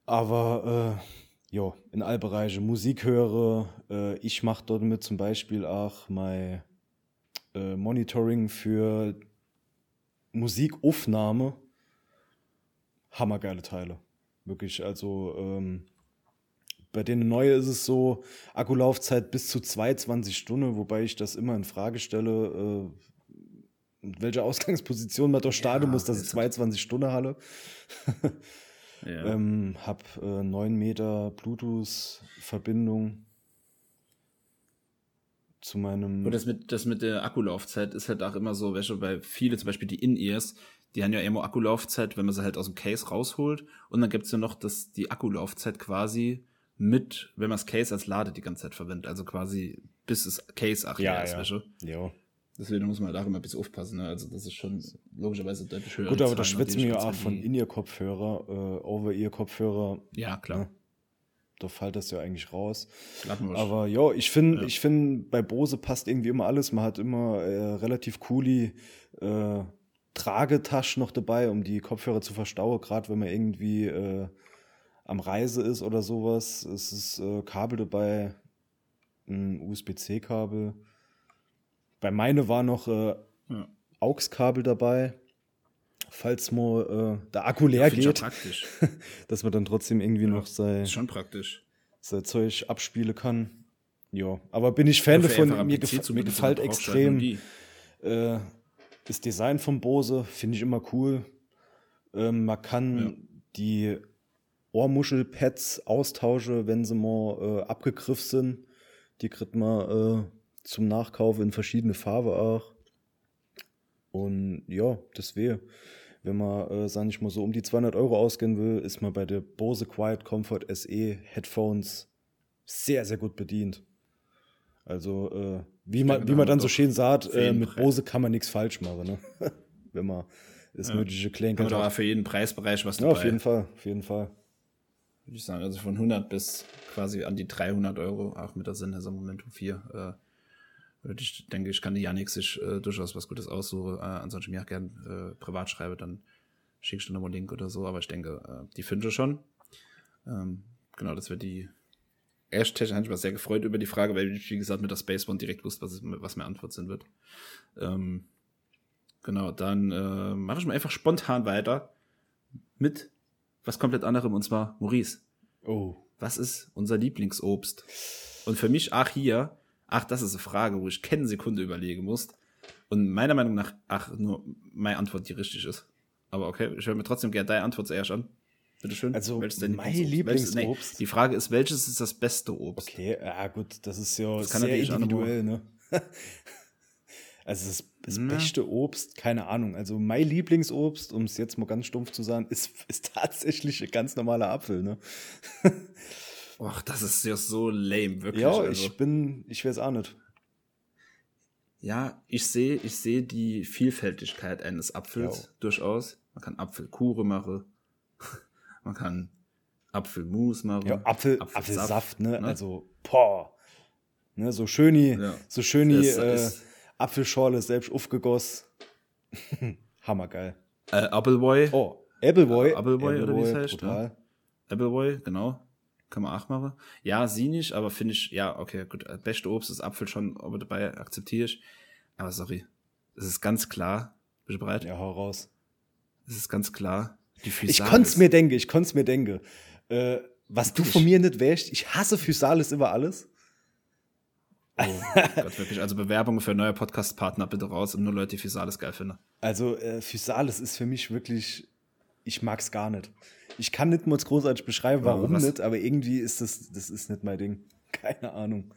Aber äh, ja, in all Bereiche Musik höre. Äh, ich mache dort mit zum Beispiel auch mein äh, Monitoring für Musikaufnahme. Hammergeile Teile. Wirklich, also ähm, bei denen neue ist es so, Akkulaufzeit bis zu 22 Stunden, wobei ich das immer in Frage stelle, äh, mit welcher Ausgangsposition man da starten Ja, muss, dass es ist- 22 Stunden halle. ja. Ähm, hab äh, 9 Meter Bluetooth-Verbindung zu meinem. Und das mit, das mit der Akkulaufzeit ist halt auch immer so, welche bei viele, zum Beispiel die In-Ears, die haben ja immer Akkulaufzeit, wenn man sie halt aus dem Case rausholt. Und dann gibt's ja noch das, die Akkulaufzeit quasi mit, wenn man das Case als Lade die ganze Zeit verwendet. Also quasi bis das Case auch Ja, leer ist, ja. weißt du? ja. Deswegen muss man halt auch immer ein bisschen aufpassen. Ne? Also das ist schon logischerweise deutlich höher. Gut, aber da schwätzen wir ja auch von In-Ear-Kopfhörer, äh, Over-Ear-Kopfhörer. Ja, klar. Ne? Da fällt das ja eigentlich raus. Laden wir Aber ja, ich finde, Ja. ich finde, bei Bose passt irgendwie immer alles. Man hat immer äh, relativ coole äh, Tragetaschen noch dabei, um die Kopfhörer zu verstauen, gerade wenn man irgendwie äh, am Reise ist oder sowas. Es ist äh, Kabel dabei, ein USB-C-Kabel. Bei meine war noch äh, Ja. AUX-Kabel dabei, falls mal äh, der Akku leer auch geht, praktisch. dass man dann trotzdem irgendwie noch sein schon praktisch. sein Zeug abspielen kann. Ja, aber bin ich Fan davon. Mir, gef mir gefällt extrem äh, das Design von Bose, finde ich immer cool. Ähm, man kann Ja. die Ohrmuschelpads austauschen, wenn sie mal äh, abgegriffen sind. Die kriegt man äh, zum Nachkauf in verschiedene Farben auch. Und ja, das wäre. Wenn man, äh, sag ich mal, so um die 200 Euro ausgehen will, ist man bei der Bose Quiet Comfort SE Headphones sehr, sehr gut bedient. Also, äh, wie, man, wie man dann so schön sagt, äh, mit. Bose kann man nichts falsch machen, ne? wenn man das Ja. nötige Kleingeld Aber hat. für jeden Preisbereich was Ja, dabei. auf jeden Fall, auf jeden Fall. Würde ich sagen. Also von 100 bis quasi an die 300 Euro, auch mit der Sennheiser Momentum 4. Äh, würde ich denke, ich kann die Janik sich äh, durchaus was Gutes aussuchen. Äh, ansonsten mir auch gern äh, privat schreibe, dann schickst du nochmal einen Link oder so. Aber ich denke, äh, die finde ich schon. Ähm, genau, das wird die erst habe ich mich sehr gefreut über die Frage, weil ich, wie gesagt, mit der Spacebone direkt wusste, was, was meine Antwort sein wird. Ähm, genau, dann äh, mache ich mal einfach spontan weiter mit was komplett anderem und zwar Maurice. Oh. Was ist unser Lieblingsobst? Und für mich, ach hier, ach, das ist eine Frage, wo ich keine Sekunde überlegen muss. Und meiner Meinung nach, ach, nur meine Antwort, die richtig ist. Aber okay, ich höre mir trotzdem gerne deine Antwort zuerst an. Bitte schön. Also, Welches ist dein mein Lieblingsobst? Welches- Lieblingsobst? die Frage ist, welches ist das beste Obst? Okay, ja gut, das ist ja Das kann sehr individuell, ne? also das, das Na. beste Obst, keine Ahnung. Also mein Lieblingsobst, um es jetzt mal ganz stumpf zu sagen, ist, ist tatsächlich ein ganz normaler Apfel, ne? Och, das ist ja so lame, wirklich. Ja, also. ich bin, ich weiß auch nicht. Ja, ich sehe, ich sehe die Vielfältigkeit eines Apfels Ja. durchaus. Man kann Apfelkuchen machen. Man kann Apfelmus machen. Ja, Apfel, Apfelsaft, Apfelsaft, ne? ne? Also, boah. Ne, so schöni, Ja. so schöni äh, Apfelschorle selbst aufgegossen. Hammergeil. Äh, Appleboy. Oh, Appleboy. Äh, Appleboy, oder wie es heißt, brutal. Appleboy, genau. Kann man auch machen. Ja, sie nicht, aber finde ich, ja, okay, gut. äh, Beste Obst ist Apfel schon, aber dabei akzeptiere ich. Aber sorry. Es ist ganz klar. Bist du bereit? Ja, hau raus. Es ist ganz klar. Die Ich Physalis. konnte es mir denken, ich konnte es mir denken. Äh, was du von mir nicht weißt, ich hasse Physalis über alles. Oh Gott, wirklich. Also Bewerbungen für neue Podcast-Partner bitte raus und nur Leute, die Physalis geil finden. Also, äh, Physalis ist für mich wirklich, ich mag's gar nicht. Ich kann nicht mal großartig beschreiben, warum was- nicht, aber irgendwie ist das, das ist nicht mein Ding. Keine Ahnung.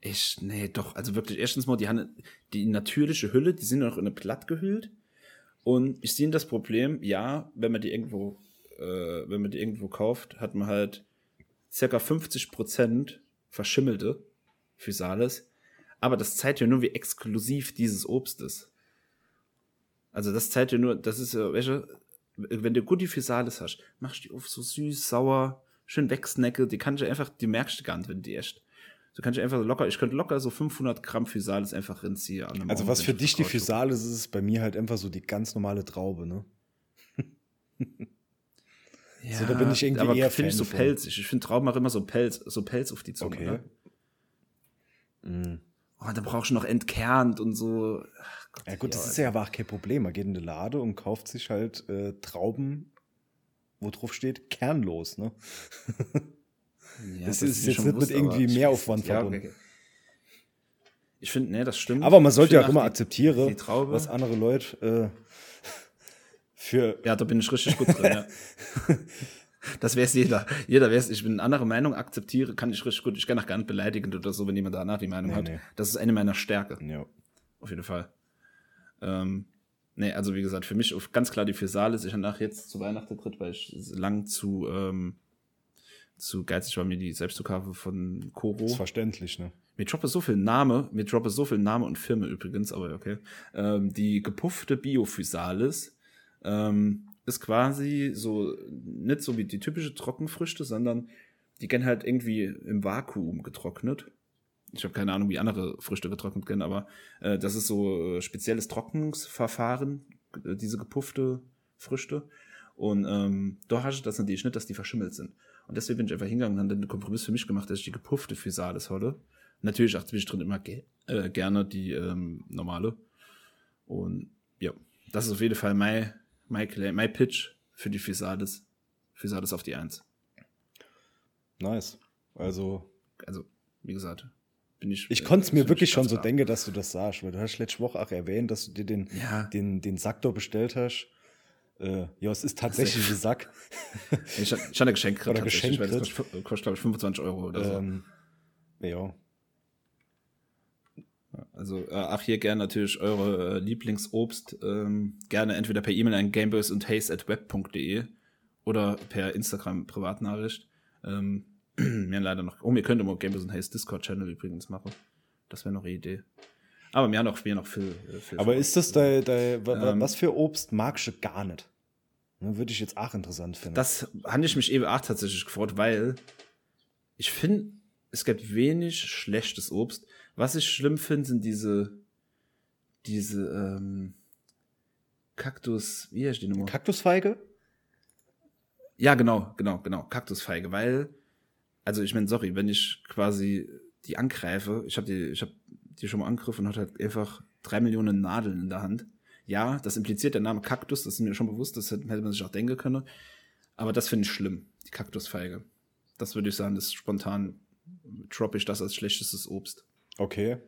Ich, nee, doch. Also wirklich, erstens mal, die haben die natürliche Hülle, die sind noch in eine Blatt gehüllt. Und ich sehe das Problem, ja, wenn man die irgendwo, äh, wenn man die irgendwo kauft, hat man halt circa 50% verschimmelte Physalis. Aber das zeigt ja nur, wie exklusiv dieses Obst ist. Also das zeigt ja nur, das ist ja, welche, wenn du gut die Physalis hast, machst du die auf so süß, sauer, schön wegsnacke, die kannst du einfach, die merkst du gar nicht, wenn die echt. Du kannst einfach so locker, ich könnte locker so 500 Gramm Physalis einfach einem Also, was für ich dich die Physalis ist, ist bei mir halt einfach so die ganz normale Traube, ne? Ja, So, da bin ich irgendwie aber eher finde ich so pelzig. Ich finde Trauben auch immer so Pelz, so Pelz auf die Zunge. Okay. Ne? Mhm. Oh, dann brauchst du noch entkernt und so. Gott, Ja gut, das ist ja aber auch kein Problem. Man geht in die Lade und kauft sich halt äh, Trauben, wo drauf steht, kernlos, ne? Ja, das das ist jetzt nicht mit irgendwie Mehraufwand ja, verbunden. okay. Ich finde, nee, das stimmt. Aber man sollte ja auch immer akzeptieren, was andere Leute äh, für. Ja, da bin ich richtig gut drin, ja. Das wär's jeder. Jeder wär's. Ich bin eine andere Meinung, akzeptiere, kann ich richtig gut. Ich kann auch gar nicht beleidigend oder so, wenn jemand danach die Meinung Nee, hat. nee. Das ist eine meiner Stärke. Ja. Auf jeden Fall. Ähm, nee, also wie gesagt, für mich ganz klar die Physalis. Ich habe nach jetzt zu Weihnachten tritt, weil ich lang zu, ähm, zu geizig war, mir die selbst zu kaufen von Koro. Ist verständlich, ne? Mir droppe so viel Name, mir droppe so viel Name und Firma übrigens, aber okay. Ähm, die gepuffte Biophysalis ähm, ist quasi so, nicht so wie die typische Trockenfrüchte, sondern die gehen halt irgendwie im Vakuum getrocknet. Ich habe keine Ahnung, wie andere Früchte getrocknet gehen, aber äh, das ist so äh, spezielles Trocknungsverfahren, äh, diese gepuffte Früchte. Und ähm, da hast du das natürlich nicht, dass die verschimmelt sind. Und deswegen bin ich einfach hingegangen und habe den Kompromiss für mich gemacht, dass ich die gepuffte Physalis hole. Natürlich auch zwischendrin immer ge äh, gerne die ähm, normale. Und ja, das ist auf jeden Fall mein, mein, Claim, mein Pitch für die Physalis. Physalis auf die Eins. Nice. Also, Also, wie gesagt, bin ich. ich konnte es mir wirklich ich schon so denken, dass du das sagst, weil du hast letzte Woche auch erwähnt, dass du dir den, Ja. den, den Sack da bestellt hast. Äh, ja, es ist tatsächlich ein Sack. Ich, hatte- Geschenk Oder weil das Geschenk kostet, glaube ich, 25 Euro oder so. ähm, ja. Also, äh, ach, hier gerne natürlich eure äh, Lieblingsobst. Ähm, gerne entweder per E-Mail an gameboys und at web.de oder per Instagram Privatnachricht. Ähm, mir leider noch. Oh, mir könnte mal Gameboys und Haze Discord-Channel übrigens machen. Das wäre noch eine Idee. Aber mir haben auch, mir noch viel, äh, viel Aber ist das dein, dein, Ähm, was für Obst magst du gar nicht? Ne, Würde ich jetzt auch interessant finden. Das habe ich mich eben auch tatsächlich gefreut, weil ich finde, es gibt wenig schlechtes Obst. Was ich schlimm finde, sind diese, diese, ähm, Kaktus, wie heißt die Nummer? Kaktusfeige? ja, genau, genau, genau, Kaktusfeige, weil, also ich meine, sorry, wenn ich quasi die angreife, ich habe die, ich habe die schon mal angegriffen und hat halt einfach drei Millionen Nadeln in der Hand. Ja, das impliziert der Name Kaktus, das ist mir schon bewusst, das hätte man sich auch denken können. Aber das finde ich schlimm, die Kaktusfeige. Das würde ich sagen, das ist spontan droppe ich das als schlechtestes Obst. Okay.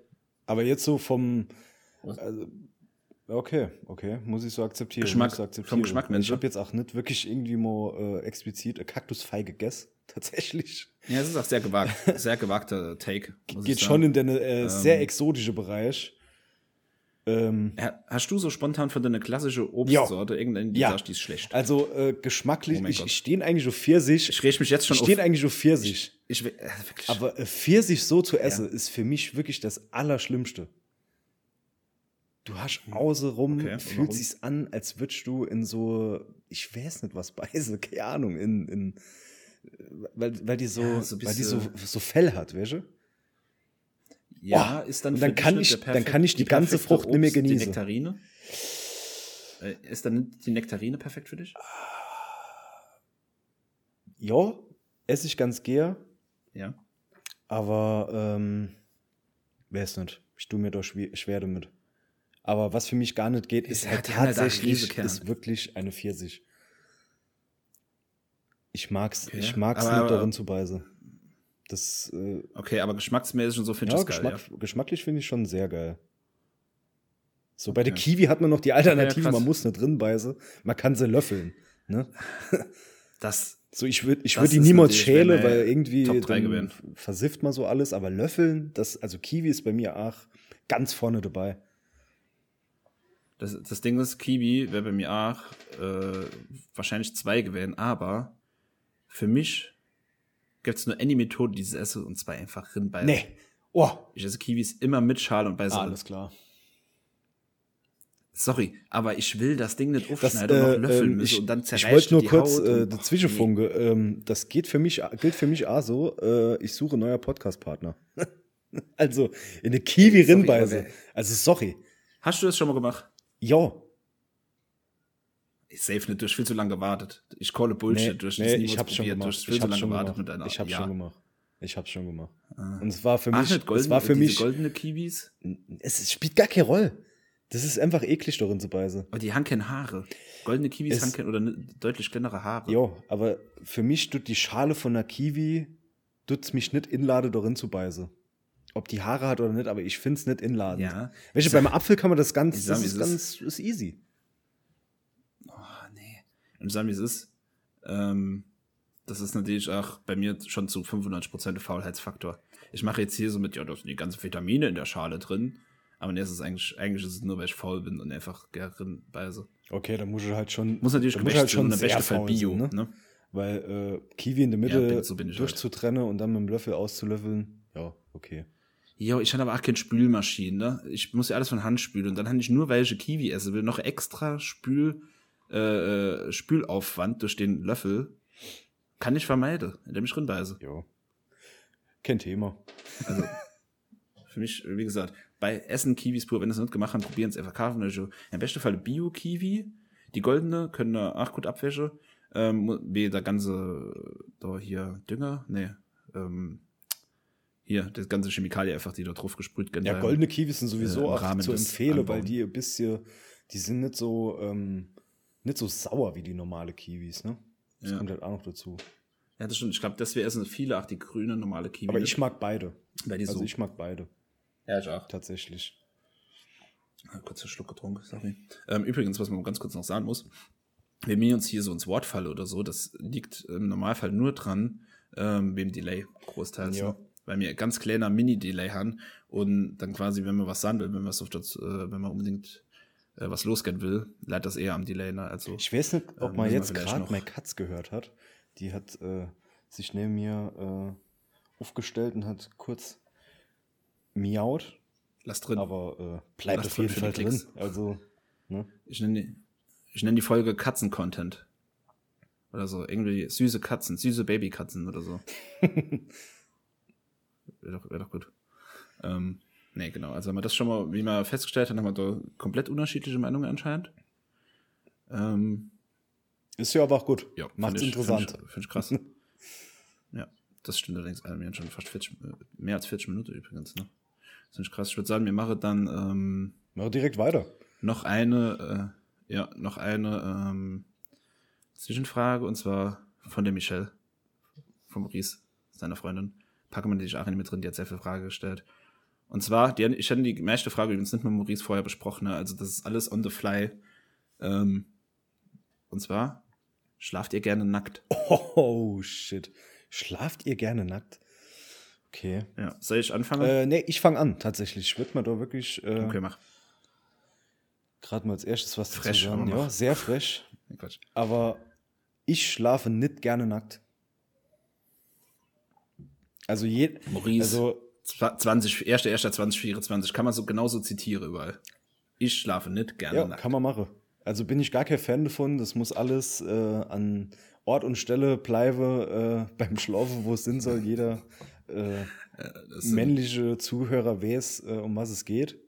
Aber jetzt so vom. Also, okay, okay, muss ich so akzeptieren. Geschmack- ich so akzeptieren. vom Geschmack, Ich Mensch, habe jetzt auch nicht wirklich irgendwie mal äh, explizit Kaktusfeige gegessen. Tatsächlich. Ja, es ist auch sehr gewagt, sehr gewagter Take. ich Geht schon in den äh, sehr Ähm, exotische Bereich. Ähm, Ja, Hast du so spontan von deiner klassischen Obstsorte irgendeine, die Ja. sagst, die ist schlecht? also äh, geschmacklich, Oh ich, Gott. ich stehe eigentlich auf Pfirsich. Ich reg mich jetzt schon Ich stehe eigentlich auf Pfirsich. Ich, will- äh. Aber äh, Pfirsich so zu essen, ist für mich wirklich das Allerschlimmste. Du hast außenrum, Okay, fühlt sich's an, als würdest du in so, ich weiß nicht was beiße, keine Ahnung, in, in weil, weil die so, Ja, so weil die so, so Fell hat, weißt du? Ja, Oh, ist dann dann kann ich- dann kann ich die ganze perfekte Frucht nicht mehr Obst, Die genießen. Nektarine? Äh, Ist dann die Nektarine perfekt für dich? Ja, esse ich ganz gern, Ja. aber ähm, weiß nicht. Ich tue mir doch schwer, damit. Aber was für mich gar nicht geht, ist Ja, halt die halt tatsächlich, Riesekern. ist wirklich eine Pfirsich. Ich mag's, Okay. ich mag's Aber- nicht darin zu beißen. Das, äh, Okay, aber geschmacksmäßig und so finde ja, ich das geil. Geschmack, geschmacklich finde ich schon sehr geil. So, bei der Okay. Kiwi hat man noch die Alternative, krass. man muss nicht drin beißen, man kann sie löffeln. Ne? Ja. Das, So, ich würde ich würd die niemals meine weil irgendwie dann versifft man so alles, aber löffeln, das, also Kiwi ist bei mir auch ganz vorne dabei. das, das Ding ist, Kiwi wäre bei mir auch äh, wahrscheinlich zwei gewesen, aber für mich gibt es nur eine Methode, die ich esse, und zwar einfach rinbeißen. Nee. Oh, Ich esse Kiwis immer mit Schale und beiße alles klar. Sorry, aber ich will das Ding nicht Das, aufschneiden und äh, noch löffeln ähm, müssen ich, und dann ich zerreißt wollte nur die kurz Haut äh, und- dazwischenfunke. Ähm, das geht für mich, gilt für mich auch so. Äh, ich suche neuer Podcast-Partner. also in eine Kiwi Ey, sorry, rinbeiße. aber wer- Also sorry. Hast du das schon mal gemacht? Ja. Ich safe nicht, du hast viel zu lange gewartet. Ich calle Bullshit, Nee, du hast nee, ich hab's schon probiert, du gemacht. hast viel Ich zu lange gewartet gemacht. mit deiner Ich hab's ja. schon gemacht. Ich hab's schon gemacht. Ah. Und es war für Ach, mich, nicht golden, es war für mich, goldene Kiwis, es spielt gar keine Rolle. Das ist einfach eklig, darin zu beißen. aber die haben keine Haare. Goldene Kiwis Es- haben keine, oder ne, deutlich kleinere Haare. Ja, aber für mich tut die Schale von einer Kiwi, tut's mich nicht inlade, darin zu beißen. Ob die Haare hat oder nicht, aber ich find's nicht inladend. Ja. Welche, beim Apfel kann man das ganz, das ist ganz, ist easy. Und sagen, wie es ist. Ähm, das ist natürlich auch bei mir schon zu 95% der Faulheitsfaktor. Ich mache jetzt hier so mit, ja, da sind die ganzen Vitamine in der Schale drin. Aber nee, es ist eigentlich, eigentlich ist es nur, weil ich faul bin und einfach gerne beiße. Okay, dann muss ich halt schon, Muss natürlich gemischt halt im sehr faul Bio. sein, ne? ne? Weil äh, Kiwi in der Ja, Mitte bin- so bin ich halt. durchzutrennen und dann mit dem Löffel auszulöffeln, ja, okay. Jo, ich habe aber auch keine Spülmaschine, ne? Ich muss ja alles von Hand spülen und dann habe ich nur welche Kiwi essen will, noch extra Spül, äh, äh, Spülaufwand durch den Löffel. Kann ich vermeiden, indem ich rinbeiße. Ja. Kein Thema. Also, für mich, wie gesagt, bei Essen Kiwis pur, wenn es nicht gemacht haben, probieren es einfach kaufen. Also, Im besten Fall Bio-Kiwi. Die goldene können da auch gut abwäsche. Ähm, wie der ganze, da hier Dünger, nee, ähm, hier, das ganze Chemikalie einfach, die da drauf gesprüht werden. Ja, goldene Kiwis sind sowieso äh, auch zu empfehlen, weil die ein bisschen, die sind nicht so, ähm, nicht so sauer wie die normale Kiwis, ne? Das Ja. kommt halt auch noch dazu. Ja, das stimmt. Ich glaube, deswegen essen viele auch die grüne, normale Kiwi. Aber ich mag beide. Also so, ich mag beide, ja, ich auch. tatsächlich. Ah, Kurzer Schluck getrunken, sorry. Ähm, übrigens, was man ganz kurz noch sagen muss, wenn wir uns hier so ins Wort fallen oder so, das liegt im Normalfall nur dran, ähm, wem Delay großteils. Ja. Ne? Weil wir ganz kleiner Mini-Delay haben und dann quasi, wenn man was sagen will, wenn man auf das, äh, wenn man unbedingt äh, was losgehen will, leidet das eher am Delay. Ne? Also, Ich weiß nicht, ob Ähm, man jetzt gerade meine Katz gehört hat. Die hat äh, sich neben mir äh, aufgestellt und hat kurz miaut, lass drin. aber äh, bleibt Lass auf jeden Fall drin. Also, ne? Ich nenne die, ich nenn die Folge Katzen-Content. Oder so. Irgendwie süße Katzen, süße Babykatzen oder so. Wäre doch, wär doch gut. Ähm, nee, genau. Also haben wir das schon mal, wie man festgestellt hat, haben wir da komplett unterschiedliche Meinungen anscheinend. Ähm, Ist ja aber auch gut. ja, Macht's ich- interessant. Finde ich, find ich krass. ja, das stimmt allerdings. Also, wir haben schon fast 40, äh, mehr als 40 Minuten übrigens. Ne? Das finde ich krass. Ich würde sagen, wir machen dann ähm, Mach direkt weiter. noch eine, äh, ja, noch eine ähm, Zwischenfrage und zwar von der Michelle, von Maurice, seiner Freundin. Packen wir die auch nicht mit drin, die hat sehr viele Fragen gestellt. Und zwar, die, ich hatte die meiste Frage übrigens nicht mit Maurice vorher besprochen, ne? also das ist alles on the fly. Ähm, und zwar, schlaft ihr gerne nackt? Oh, shit. Schlaft ihr gerne nackt? Okay. Ja, soll ich anfangen? Äh, nee, ich fange an, tatsächlich. Ich würde mal da wirklich. Äh, okay, mach. gerade mal als erstes was Fresh dazu sagen. Ja, sehr fresh. Quatsch. Aber ich schlafe nicht gerne nackt. Also je, Maurice, also 20, 1. 1. 2024, kann man so genauso zitieren überall. Ich schlafe nicht gerne ja, nackt. kann man machen. Also bin ich gar kein Fan davon. Das muss alles äh, an Ort und Stelle bleiben äh, beim Schlafen, wo es sein soll. Jeder äh, männliche Zuhörer weiß, äh, um was es geht.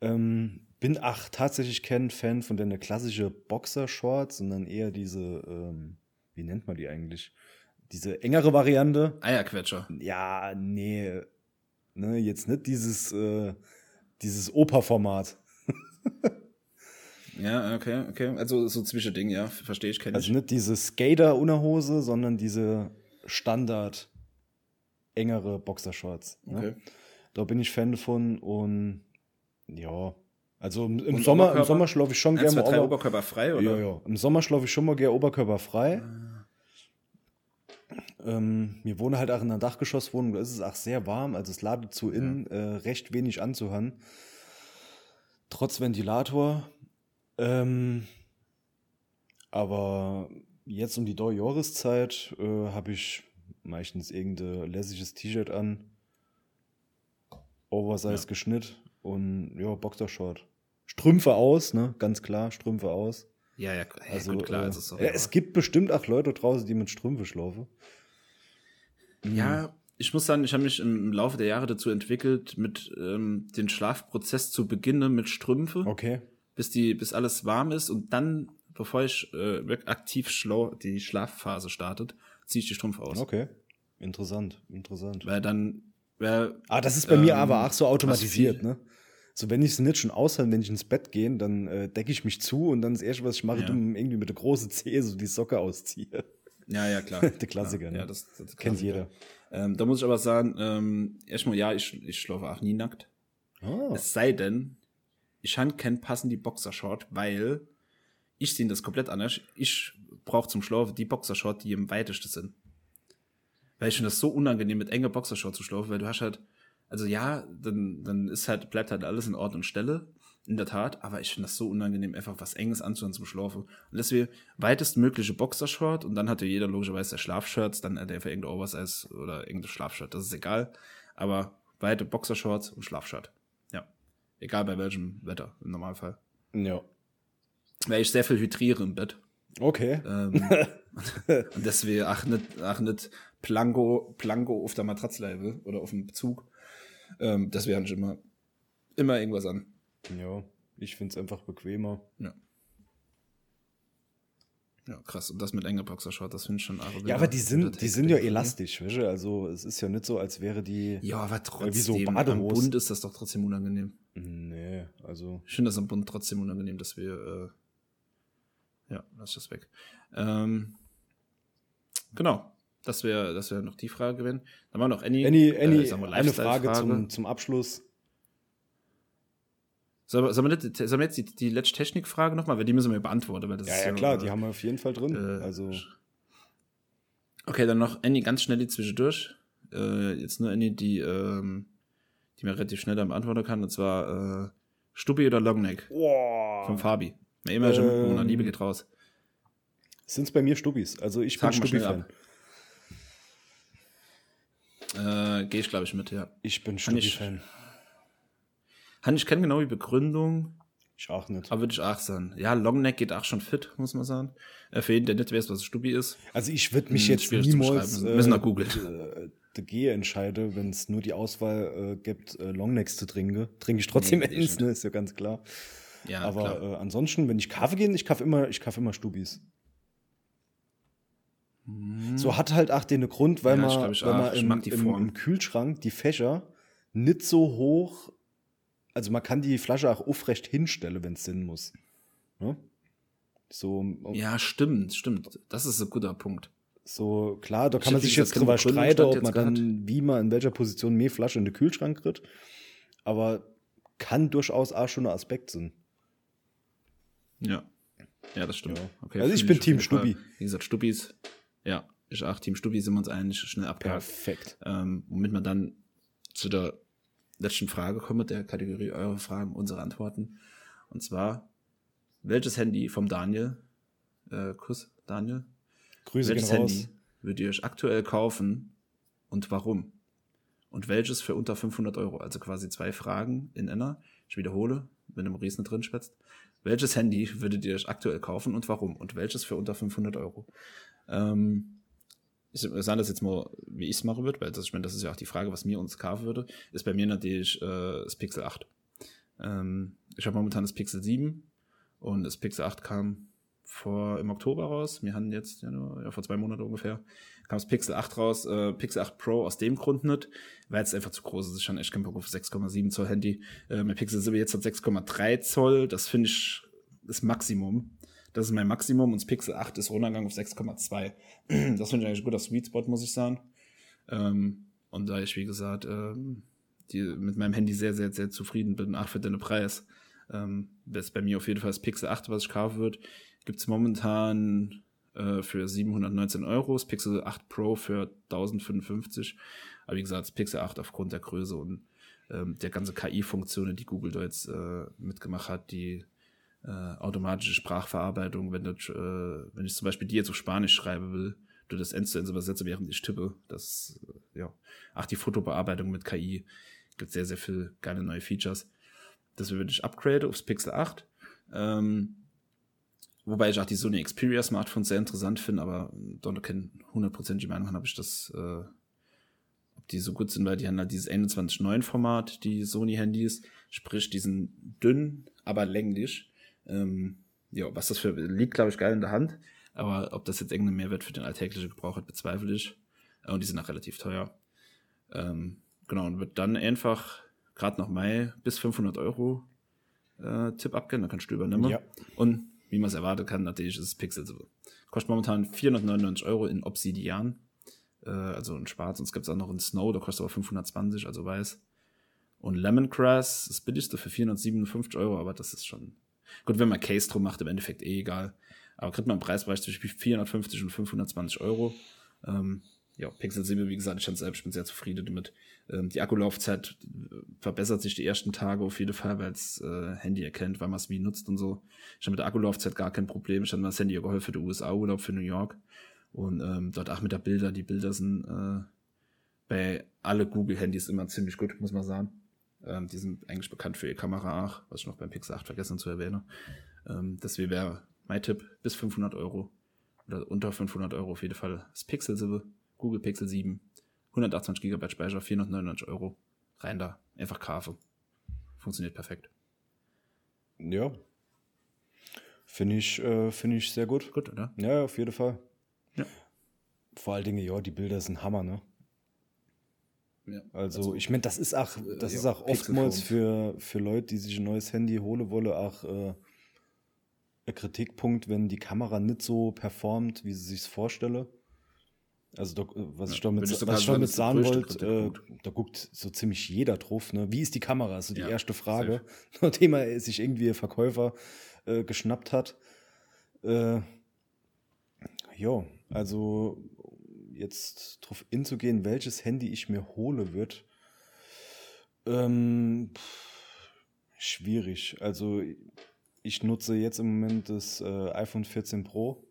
Ähm, bin ach tatsächlich kein Fan von der klassische Boxershorts, sondern eher diese, ähm, wie nennt man die eigentlich? Diese engere Variante. Eierquetscher. Ja, nee, ne, jetzt nicht dieses, äh, dieses Operformat. Ja, okay, okay. Also so Zwischending, ja, verstehe ich, kenne Also ich. nicht diese Skater-Unterhose, sondern diese Standard engere Boxershorts. Ne? Okay. Da bin ich Fan von und ja, also im, im Sommer, im Oberkörper? Sommer schlafe ich schon 1, 2, gerne 3 mal Ober Oberkörper frei, oder? ja, ja. Im Sommer schlafe ich schon mal gerne oberkörperfrei. Ähm, wir wohnen halt auch in einer Dachgeschosswohnung, da ist es auch sehr warm, also es ladet zu innen äh, recht wenig anzuhören. Trotz Ventilator. Ähm, aber jetzt um die Jahreszeit äh, habe ich meistens irgendein lässiges T-Shirt an, Oversize Ja. geschnitt und ja, Boxershort. Strümpfe aus, ne? Ganz klar, Strümpfe aus. Ja, ja, ja Also, gut, klar. äh, Also, sorry, ja, es gibt bestimmt auch Leute draußen, die mit Strümpfe schlafen. Ja, ich muss sagen, ich habe mich im, Laufe der Jahre dazu entwickelt, mit ähm, den Schlafprozess zu beginnen mit Strümpfe, Okay. bis die, bis alles warm ist und dann, bevor ich äh, wirklich aktiv schlau die Schlafphase startet, ziehe ich die Strümpfe aus. Okay. Interessant, interessant. Weil dann, weil, Ah, das ist bei mir Ähm, aber auch so automatisiert, ne? So, wenn ich es nicht schon aushalte, wenn ich ins Bett gehe, dann äh, decke ich mich zu und dann das erste, was ich mache, Ja. irgendwie mit der großen Zehe so die Socke ausziehe. Ja, ja, klar. Der Klassiker, ja, ne? Ja, das, das Kennt jeder. Ähm, da muss ich aber sagen, ähm, erstmal, ja, ich, ich schlafe auch nie nackt. Ah, Es sei denn, ich habe keinen passenden Boxershort, weil ich sehe das komplett anders. Ich brauche zum Schlafen die Boxershort, die am weitesten sind. Weil ich finde das so unangenehm, mit enger Boxershort zu schlafen, weil du hast halt, also ja, dann, dann ist halt, bleibt halt alles in Ort und Stelle, in der Tat, aber ich finde das so unangenehm, einfach was Enges anzuhören zum Schlafen. Und deswegen weitestmögliche Boxershort und dann hatte jeder logischerweise der Schlafshirts, dann hat er für irgendein Oversize oder irgendein Schlafshirt, das ist egal. Aber weite Boxershorts und Schlafshirt. Ja. Egal bei welchem Wetter im Normalfall. ja. Weil ich sehr viel hydriere im Bett. Okay. Ähm, und deswegen ach nicht, ach nicht Plango, Plango auf der Matratzleibe oder auf dem Bezug. Ähm, deswegen habe ich immer, immer irgendwas an. Ja, ich finde es einfach bequemer. Ja. Ja, krass. Und das mit enger Boxershort, das finde ich schon arg. Ja, aber die sind, die sind ja elastisch, weißt du? Also es ist ja nicht so, als wäre die. Ja, aber trotzdem. wie so am Badehosen. Bund ist das doch trotzdem unangenehm. Nee, also. Ich finde das am Bund trotzdem unangenehm, dass wir. Äh, ja, lass das weg. Ähm, genau. Das wäre das wär noch die Frage gewesen. Dann war noch Annie. Annie, Annie äh, eine Frage Lifestyle-Frage. zum, zum Abschluss. Sollen wir, sollen wir, nicht, wir jetzt die, die letzte Technikfrage nochmal? Weil die müssen wir beantworten. Weil das Ja, ist ja, klar, äh, die haben wir auf jeden Fall drin. äh, also, Okay, dann noch Annie ganz schnell die zwischendurch. Äh, jetzt nur Annie, die, ähm, die mir relativ schnell dann beantworten kann. Und zwar äh, Stubbi oder Longneck boah. vom Fabi. Immer schon Ähm, Mitbewohner, Liebe geht raus. Sind es bei mir Stubis? Also ich Sag bin Stubbi-Fan. Äh, Gehe ich, glaube ich, mit, ja. Ich bin Stubbi-Fan. Han, ich kenne genau die Begründung, Ich auch nicht. aber würde ich auch sagen. Ja, Longneck geht auch schon fit, muss man sagen. Äh, für jeden, der nicht weiß, was Stubbi ist. Also ich würde mich Hm, jetzt niemals beschreiben. Müssen googeln. äh, dagegen entscheide, wenn es nur die Auswahl äh, gibt, äh, Longnecks zu trinken. Trinke ich trotzdem Nee, ich eins, ne? Ist ja ganz klar. Ja, Aber klar. äh, ansonsten, wenn ich Kaffee gehe, ich kaufe immer, ich kaufe immer Stubis. So hat halt auch den Grund, weil Hm. Ja, ich man, glaub, ich weil man Ich im, im, im Kühlschrank die Fächer nicht so hoch, also man kann die Flasche auch aufrecht hinstellen, wenn es Sinn muss. Ne? So, ja, stimmt, stimmt. Das ist ein guter Punkt. so klar, da Ich kann man sich jetzt drüber streiten, ob man dann, wie man in welcher Position mehr Flasche in den Kühlschrank kriegt. Aber kann durchaus auch schon ein Aspekt sein. Ja. Ja, das stimmt. Ja. Okay, Also ich bin Team. Stubbi. Wie gesagt, Stubis. Ja, ich auch Team Stubbi sind wir uns eigentlich schnell abgehakt. Perfekt. Ähm, womit wir dann zu der letzten Frage kommen, der Kategorie eure Fragen, unsere Antworten. Und zwar, welches Handy vom Daniel, äh, Kuss, Daniel? Grüße welches gehen raus. Handy würdet ihr euch aktuell kaufen und warum? Und welches für unter 500 Euro? Also quasi zwei Fragen in einer. Ich wiederhole, wenn du Maurice drin schwätzt. Welches Handy würdet ihr euch aktuell kaufen und warum? Und welches für unter 500 Euro? Ähm, ich sage das jetzt mal, wie ich es machen würde, weil das, ich meine, das ist ja auch die Frage, was mir uns kaufen würde, ist bei mir natürlich äh, das Pixel 8. Ähm, ich habe momentan das Pixel 7 und das Pixel 8 kam vor im Oktober raus. Wir hatten jetzt, ja, nur, ja vor zwei Monaten ungefähr, kam das Pixel 8 raus. Äh, Pixel 8 Pro aus dem Grund nicht, weil es einfach zu groß ist. Ich schon echt kein Bock auf 6,7 Zoll Handy. Äh, mein Pixel 7 jetzt hat 6,3 Zoll. Das finde ich das Maximum. Das ist mein Maximum und das Pixel 8 ist runtergegangen auf 6,2. Das finde ich eigentlich ein guter Sweet Spot, muss ich sagen. Ähm, und da ich, wie gesagt, ähm, die, mit meinem Handy sehr, sehr, sehr zufrieden bin, auch für den Preis, ähm, ist bei mir auf jeden Fall das Pixel 8, was ich kaufen würde. Gibt es momentan äh, für 719 Euro, das Pixel 8 Pro für 1055. Aber wie gesagt, das Pixel 8 aufgrund der Größe und ähm, der ganze KI-Funktionen, die Google da jetzt äh, mitgemacht hat, die äh, automatische Sprachverarbeitung, wenn, das, äh, wenn ich zum Beispiel dir jetzt auf Spanisch schreiben will, du das eins zu eins übersetze, während ich tippe. Das, äh, ja. Ach, die Fotobearbeitung mit KI gibt sehr, sehr viel geile neue Features. Das würde ich upgrade aufs Pixel 8. Ähm, wobei ich auch die Sony Xperia Smartphones sehr interessant finde, aber dort keine hundertprozentige Meinung habe ich das, äh, ob die so gut sind, weil die haben halt dieses 21.9 Format, die Sony Handys, sprich, die sind dünn, aber länglich. Ähm, ja, was das für liegt, glaube ich, geil in der Hand. Aber ob das jetzt irgendeinen Mehrwert für den alltäglichen Gebrauch hat, bezweifle ich. Und die sind auch relativ teuer. Ähm, genau, und wird dann einfach gerade noch Mai bis 500 Euro äh, Tipp abgehen, da kannst du übernehmen. Ja. Und wie man es erwarten kann, natürlich ist es Pixel. Kostet momentan 499 Euro in Obsidian, äh, also in Schwarz. Und es gibt es auch noch in Snow, da kostet aber 520, also weiß. Und Lemongrass, das billigste für 457 Euro, aber das ist schon Gut, wenn man Case drum macht, im Endeffekt eh egal. Aber kriegt man einen Preisbereich zwischen 450 und 520 Euro. Ähm, ja, Pixel 7, wie gesagt, ich, selbst, ich bin sehr zufrieden damit. Ähm, die Akkulaufzeit äh, verbessert sich die ersten Tage auf jeden Fall, weil es äh, Handy erkennt, weil man es wie nutzt und so. Ich habe mit der Akkulaufzeit gar kein Problem. Ich habe mir das Handy geholfen für den USA-Urlaub, für New York. Und ähm, dort auch mit der Bilder. Die Bilder sind äh, bei alle Google-Handys immer ziemlich gut, muss man sagen. Ähm, die sind eigentlich bekannt für ihre Kamera auch, was ich noch beim Pixel 8 vergessen zu erwähnen. Ähm, deswegen wäre mein Tipp bis 500 Euro oder unter 500 Euro auf jeden Fall das Pixel 7, Google Pixel 7, 128 GB Speicher, 499 Euro. Rein da, einfach Kafe. Funktioniert perfekt. Ja. Finde ich, äh, finde ich sehr gut. Gut, oder? Ja, auf jeden Fall. Ja. Vor allen Dingen, ja, die Bilder sind Hammer, ne? Ja. Also, ich meine, das ist auch, das ja, ist auch oftmals für, für Leute, die sich ein neues Handy holen wollen, auch äh, ein Kritikpunkt, wenn die Kamera nicht so performt, wie sie sich vorstelle. Also, da, was Ja, ich damit, was ich sagen, damit sagen wollte, äh, da guckt so ziemlich jeder drauf. Ne? Wie ist die Kamera? Ist so die erste Frage, nachdem er sich irgendwie ein Verkäufer äh, geschnappt hat. Äh, ja, also jetzt drauf inzugehen, welches Handy ich mir hole wird, ähm, schwierig. Also ich nutze jetzt im Moment das äh, iPhone 14 Pro.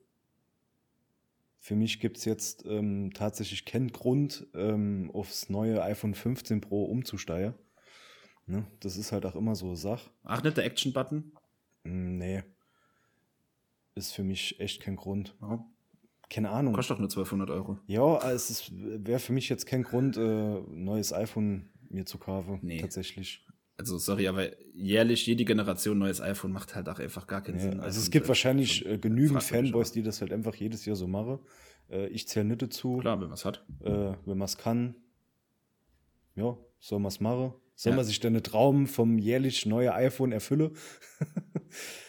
Für mich gibt es jetzt ähm, tatsächlich keinen Grund, ähm, aufs neue iPhone 15 Pro umzusteigen. Ne? Das ist halt auch immer so eine Sache. Ach, nicht der Action-Button? Nee. Ist für mich echt kein Grund. Warum? Keine Ahnung. Kostet doch nur 1200 Euro. Ja, es wäre für mich jetzt kein Grund, äh, neues iPhone mir zu kaufen. Nee. Tatsächlich. Also, sorry, aber jährlich jede Generation neues iPhone macht halt auch einfach gar keinen Ja, Sinn. also es iPhone gibt wahrscheinlich äh, genügend Fanboys, die das halt einfach jedes Jahr so machen. Äh, ich zähle nicht dazu. Klar, wenn man es hat. Äh, wenn man es kann, ja, soll man es machen. Soll Ja. man sich deine Traum vom jährlich neue iPhone erfüllen?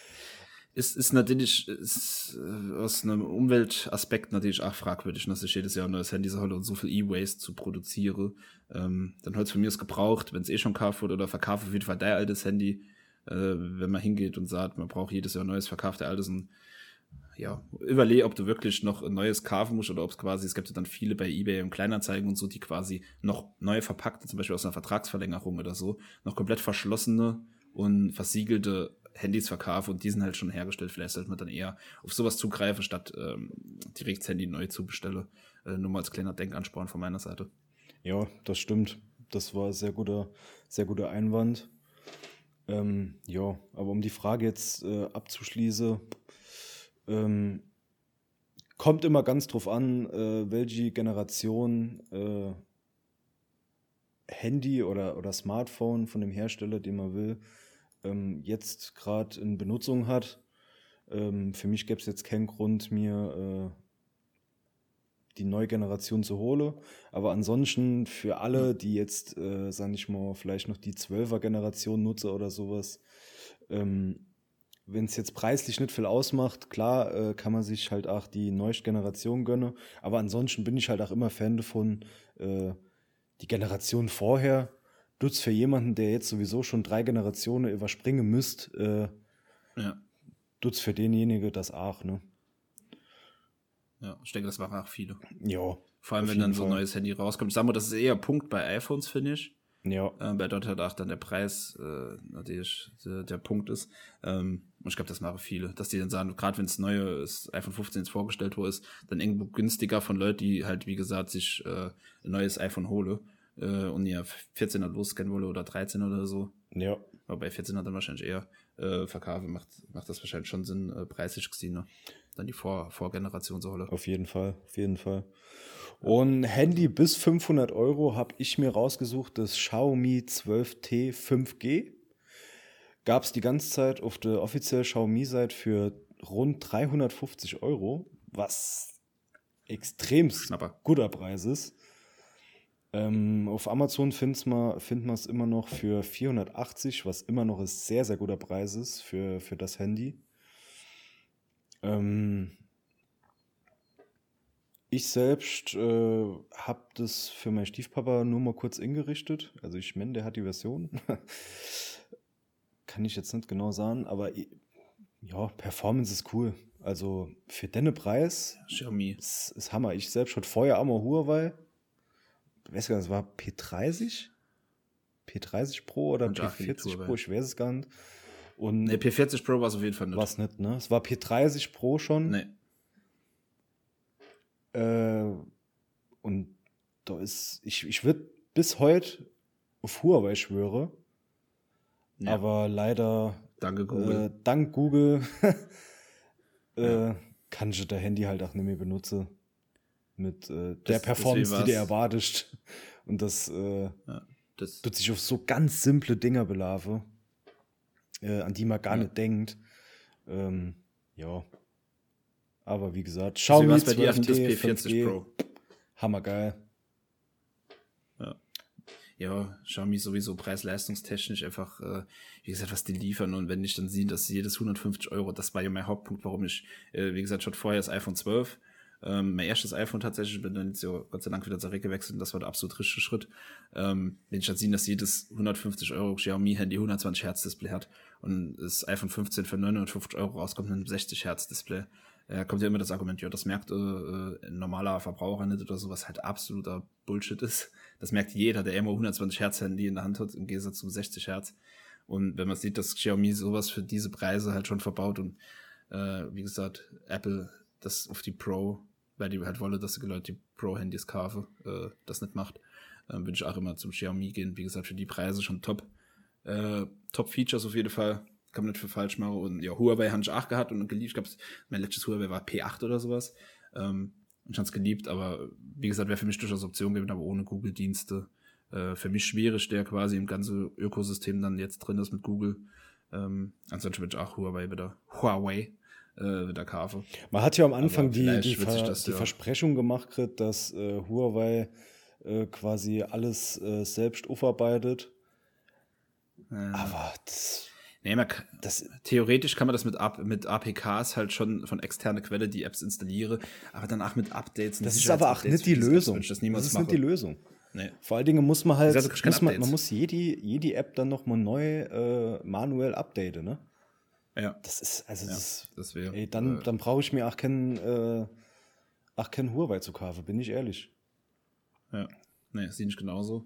Ist, ist natürlich ist, äh, aus einem Umweltaspekt natürlich auch fragwürdig, dass ich jedes Jahr ein neues Handy soll und so viel E-Waste zu produzieren. Ähm, dann holt's von mir ist gebraucht, wenn es eh schon gekauft wurde oder verkauft, auf jeden Fall dein altes Handy. Äh, wenn man hingeht und sagt, man braucht jedes Jahr ein neues, verkauft der altes und ja, überleg, ob du wirklich noch ein neues kaufen musst oder ob es quasi, es gibt ja dann viele bei Ebay und Kleinanzeigen und so, die quasi noch neu verpackte, zum Beispiel aus einer Vertragsverlängerung oder so, noch komplett verschlossene und versiegelte Handys verkaufe und die sind halt schon hergestellt. Vielleicht sollte man dann eher auf sowas zugreifen, statt ähm, direkt das Handy neu zu bestellen. Äh, nur mal als kleiner Denkansporn von meiner Seite. Ja, das stimmt. Das war ein sehr guter, sehr guter Einwand. Ähm, ja, aber um die Frage jetzt äh, abzuschließen, ähm, kommt immer ganz drauf an, äh, welche Generation äh, Handy oder, oder Smartphone von dem Hersteller, den man will, ähm, jetzt gerade in Benutzung hat. Ähm, für mich gäbe es jetzt keinen Grund, mir äh, die neue Generation zu holen. Aber ansonsten für alle, die jetzt, äh, sag ich mal, vielleicht noch die 12er Generation nutzen oder sowas, ähm, wenn es jetzt preislich nicht viel ausmacht, klar äh, kann man sich halt auch die neueste Generation gönnen. Aber ansonsten bin ich halt auch immer Fan davon, äh, die Generation vorher tut's für jemanden, der jetzt sowieso schon drei Generationen überspringen müsste, äh, ja. tut's für denjenigen das auch, ne? Ja, ich denke, das waren auch viele. Ja. Vor allem, wenn dann so ein neues Handy rauskommt. Ich sag mal, das ist eher Punkt bei iPhones, finde ich. Ja. Ähm, bei dort halt auch dann der Preis äh, natürlich der, der Punkt ist. Ähm, und ich glaube, das machen viele, dass die dann sagen, gerade wenn es neue iPhone 15 vorgestellt wurde, ist, dann irgendwo günstiger von Leuten, die halt, wie gesagt, sich äh, ein neues iPhone hole äh, und ja 14er loskennen wollen oder 13 oder so. Ja. Aber bei 14 er dann wahrscheinlich eher äh, verkaufen, macht, macht das wahrscheinlich schon Sinn, äh, preislich gesehen, ne? Dann die Vor Vorgeneration so Auf jeden Fall, auf jeden Fall. Und Handy bis 500 Euro habe ich mir rausgesucht, das Xiaomi 12T 5G. Gab es die ganze Zeit auf der offiziellen Xiaomi-Seite für rund 350 Euro, was extrem guter Preis ist. Ähm, auf Amazon findet man es immer noch für 480, was immer noch ein sehr, sehr guter Preis ist für, für das Handy. Ähm, ich selbst äh, habe das für meinen Stiefpapa nur mal kurz ingerichtet. Also ich meine, der hat die Version. Kann ich jetzt nicht genau sagen, aber ja, Performance ist cool. Also für deinen Preis Xiaomi. Ist, ist Hammer. Ich selbst schon vorher einmal Huawei. Ich weiß gar nicht, das war P30? P30 Pro oder P40 Pro, ich weiß es gar nicht. Und nee, P40 Pro war es auf jeden Fall nicht. War es nicht, ne? Es war P30 Pro schon. Nee. Äh, und da ist, ich, ich würde bis heute auf Huawei schwöre. Ja. Aber leider. Danke Google. Äh, dank Google äh, ja. kann ich das Handy halt auch nicht mehr benutzen. Mit äh, der das, Performance, die du erwartest. Und das, äh, ja, das tut sich auf so ganz simple Dinger belaufen, äh, an die man gar nicht denkt. Ähm, ja. Aber wie gesagt, dir auf das P40 Pro. Hammergeil. Ja. Ja, Xiaomi sowieso preis-leistungstechnisch einfach, äh, wie gesagt, was die liefern. Und wenn ich dann sehe, dass jedes 150 Euro, das war ja mein Hauptpunkt, warum ich, äh, wie gesagt, schon vorher das iPhone 12, ähm, mein erstes iPhone tatsächlich, bin dann jetzt ja Gott sei Dank wieder zurückgewechselt und das war der absolut richtige Schritt. Ähm, wenn ich dann sehe, dass jedes 150 Euro Xiaomi-Handy 120 Hertz Display hat und das iPhone 15 für 950 Euro rauskommt mit einem 60 Hertz Display, äh, kommt ja immer das Argument, ja, das merkt äh, äh, ein normaler Verbraucher nicht oder sowas halt absoluter Bullshit ist. Das merkt jeder, der immer 120 Hertz Handy in der Hand hat, im Gegensatz zu 60 Hertz. Und wenn man sieht, dass Xiaomi sowas für diese Preise halt schon verbaut und äh, wie gesagt, Apple das auf die Pro, weil die halt wollen, dass die Leute die Pro-Handys kaufen, äh, das nicht macht, äh, würde ich auch immer zum Xiaomi gehen. Wie gesagt, für die Preise schon top. Äh, top Features auf jeden Fall kann man nicht für falsch machen. Und ja, Huawei habe ich auch gehabt und geliebt. Ich glaube, mein letztes Huawei war P8 oder sowas. Ähm, ich habe es geliebt, aber wie gesagt, wäre für mich durchaus Option gewesen, aber ohne Google-Dienste. Äh, für mich schwierig, der quasi im ganzen Ökosystem dann jetzt drin ist mit Google. Ähm, ansonsten würde ich auch Huawei wieder, Huawei äh, wieder kaufen. Man hat ja am Anfang die, die, Ver das, die ja. Versprechung gemacht, dass äh, Huawei äh, quasi alles äh, selbst aufarbeitet. Ja. Aber das Nee, man, das, theoretisch kann man das mit, mit APKs halt schon von externer Quelle die Apps installieren, aber danach mit Updates. Das ist aber auch nicht die Lösung. Das, das ist mache. nicht die Lösung. Nee. Vor allen Dingen muss man halt, muss man, man, muss jede, jede App dann nochmal neu äh, manuell updaten, ne? Ja. Das ist, also ja, das, das wäre. Ey, dann, äh, dann brauche ich mir auch keinen, äh, auch keinen Huawei zu kaufen, bin ich ehrlich. Ja. Nee, sehe ich genauso.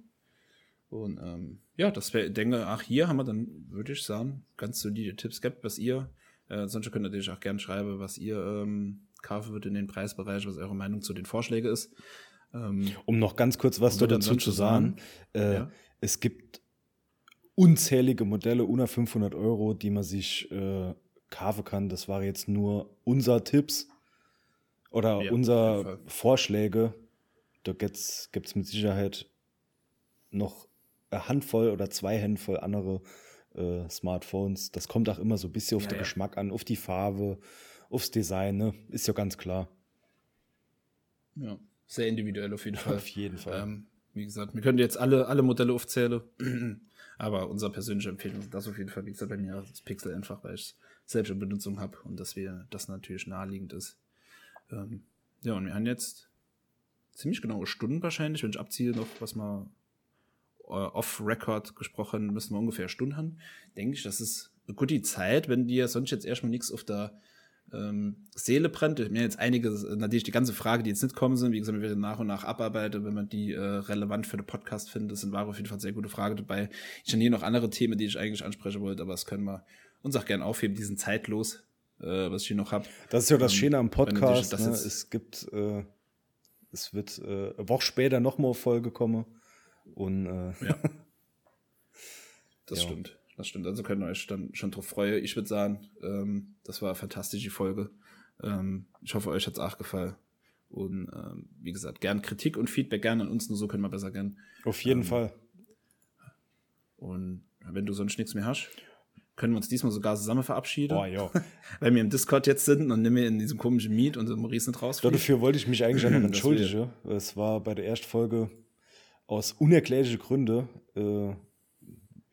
Und ähm, ja, das wäre, denke, ach, hier haben wir dann, würde ich sagen, ganz solide Tipps gehabt, was ihr, äh, sonst könnt ihr natürlich auch gerne schreiben, was ihr ähm, kaufen würdet in den Preisbereich, was eure Meinung zu den Vorschlägen ist. Ähm, um noch ganz kurz was dazu zu sagen, äh, ja? es gibt unzählige Modelle unter 500 Euro, die man sich äh, kaufen kann. Das war jetzt nur unser Tipps oder ja, unser Vorschläge. Da gibt es mit Sicherheit noch eine Handvoll oder zwei Handvoll andere äh, Smartphones. Das kommt auch immer so ein bisschen auf ja, den ja. Geschmack an, auf die Farbe, aufs Design, ne? ist ja ganz klar. Ja, sehr individuell auf jeden Fall. Auf jeden Fall. Ähm, wie gesagt, wir können jetzt alle, alle Modelle aufzählen, aber unsere persönliche Empfehlung ist das auf jeden Fall, gesagt, bei mir das Pixel einfach, weil ich es selbst in Benutzung habe und dass wir das natürlich naheliegend ist. Ähm, ja, und wir haben jetzt ziemlich genaue Stunden wahrscheinlich, wenn ich abziehe noch, was mal äh, off-Record gesprochen, müssen wir ungefähr Stunden haben. Denke ich, das ist eine gute Zeit, wenn dir sonst jetzt erstmal nichts auf der ähm, Seele brennt. Mir jetzt einige, natürlich die ganze Frage, die jetzt nicht kommen sind, wie gesagt, wir werden nach und nach abarbeiten, wenn man die äh, relevant für den Podcast findet. Das sind war auf jeden Fall sehr gute Fragen dabei. Ich habe hier noch andere Themen, die ich eigentlich ansprechen wollte, aber das können wir uns auch gerne aufheben. Die sind zeitlos, äh, was ich hier noch habe. Das ist ja das ähm, Schöne am Podcast. Ne? Es gibt, äh, es wird äh, eine Woche später nochmal Folge kommen. Und äh, ja. Das ja. stimmt. Das stimmt. Also könnt ihr euch dann schon drauf freuen. Ich würde sagen, ähm, das war eine fantastische Folge. Ähm, ich hoffe, euch hat es auch gefallen. Und ähm, wie gesagt, gern Kritik und Feedback gerne an uns, nur so können wir besser gern. Auf jeden ähm, Fall. Und wenn du sonst nichts mehr hast, können wir uns diesmal sogar zusammen verabschieden. Oh, ja. Weil wir im Discord jetzt sind und nehmen wir in diesem komischen Meet und Maurice nicht raus. Dafür wollte ich mich eigentlich auch noch entschuldigen. Es war bei der ersten Folge aus unerklärlichen Gründen äh,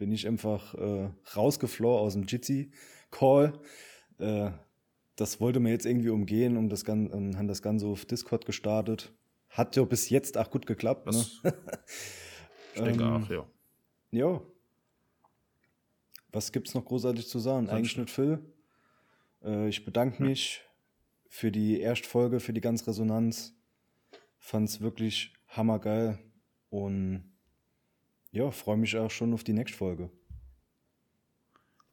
bin ich einfach äh, rausgeflohen aus dem Jitsi-Call. Äh, das wollte man jetzt irgendwie umgehen und das Ganze, und haben das Ganze auf Discord gestartet. Hat ja bis jetzt auch gut geklappt. Ne? ich denke ähm, auch, ja. Ja. Was gibt's noch großartig zu sagen? Sonst Eigentlich nicht Phil. Äh, ich bedanke hm. mich für die Erstfolge, für die ganze Resonanz. Fand's wirklich hammergeil und ja, freue mich auch schon auf die nächste Folge.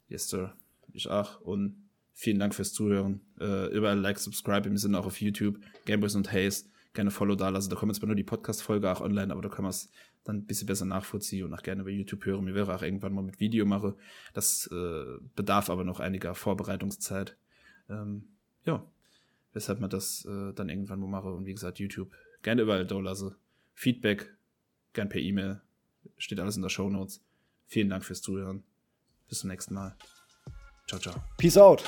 Yes, Sir. Ich auch. Und vielen Dank fürs Zuhören. Äh, überall Like, Subscribe. Wir sind auch auf YouTube. Gameboys und Haze. Gerne Follow da lassen. Da kommen jetzt zwar nur die Podcast-Folge auch online, aber da kann man es dann ein bisschen besser nachvollziehen und auch gerne bei YouTube hören. Mir wäre auch irgendwann mal mit Video mache. Das äh, bedarf aber noch einiger Vorbereitungszeit. Ähm, ja, weshalb man das äh, dann irgendwann mal mache. Und wie gesagt, YouTube gerne überall da lasse. Feedback gern per E-Mail Steht alles in der Show Notes. Vielen Dank fürs Zuhören. Bis zum nächsten Mal. Ciao, ciao. Peace out.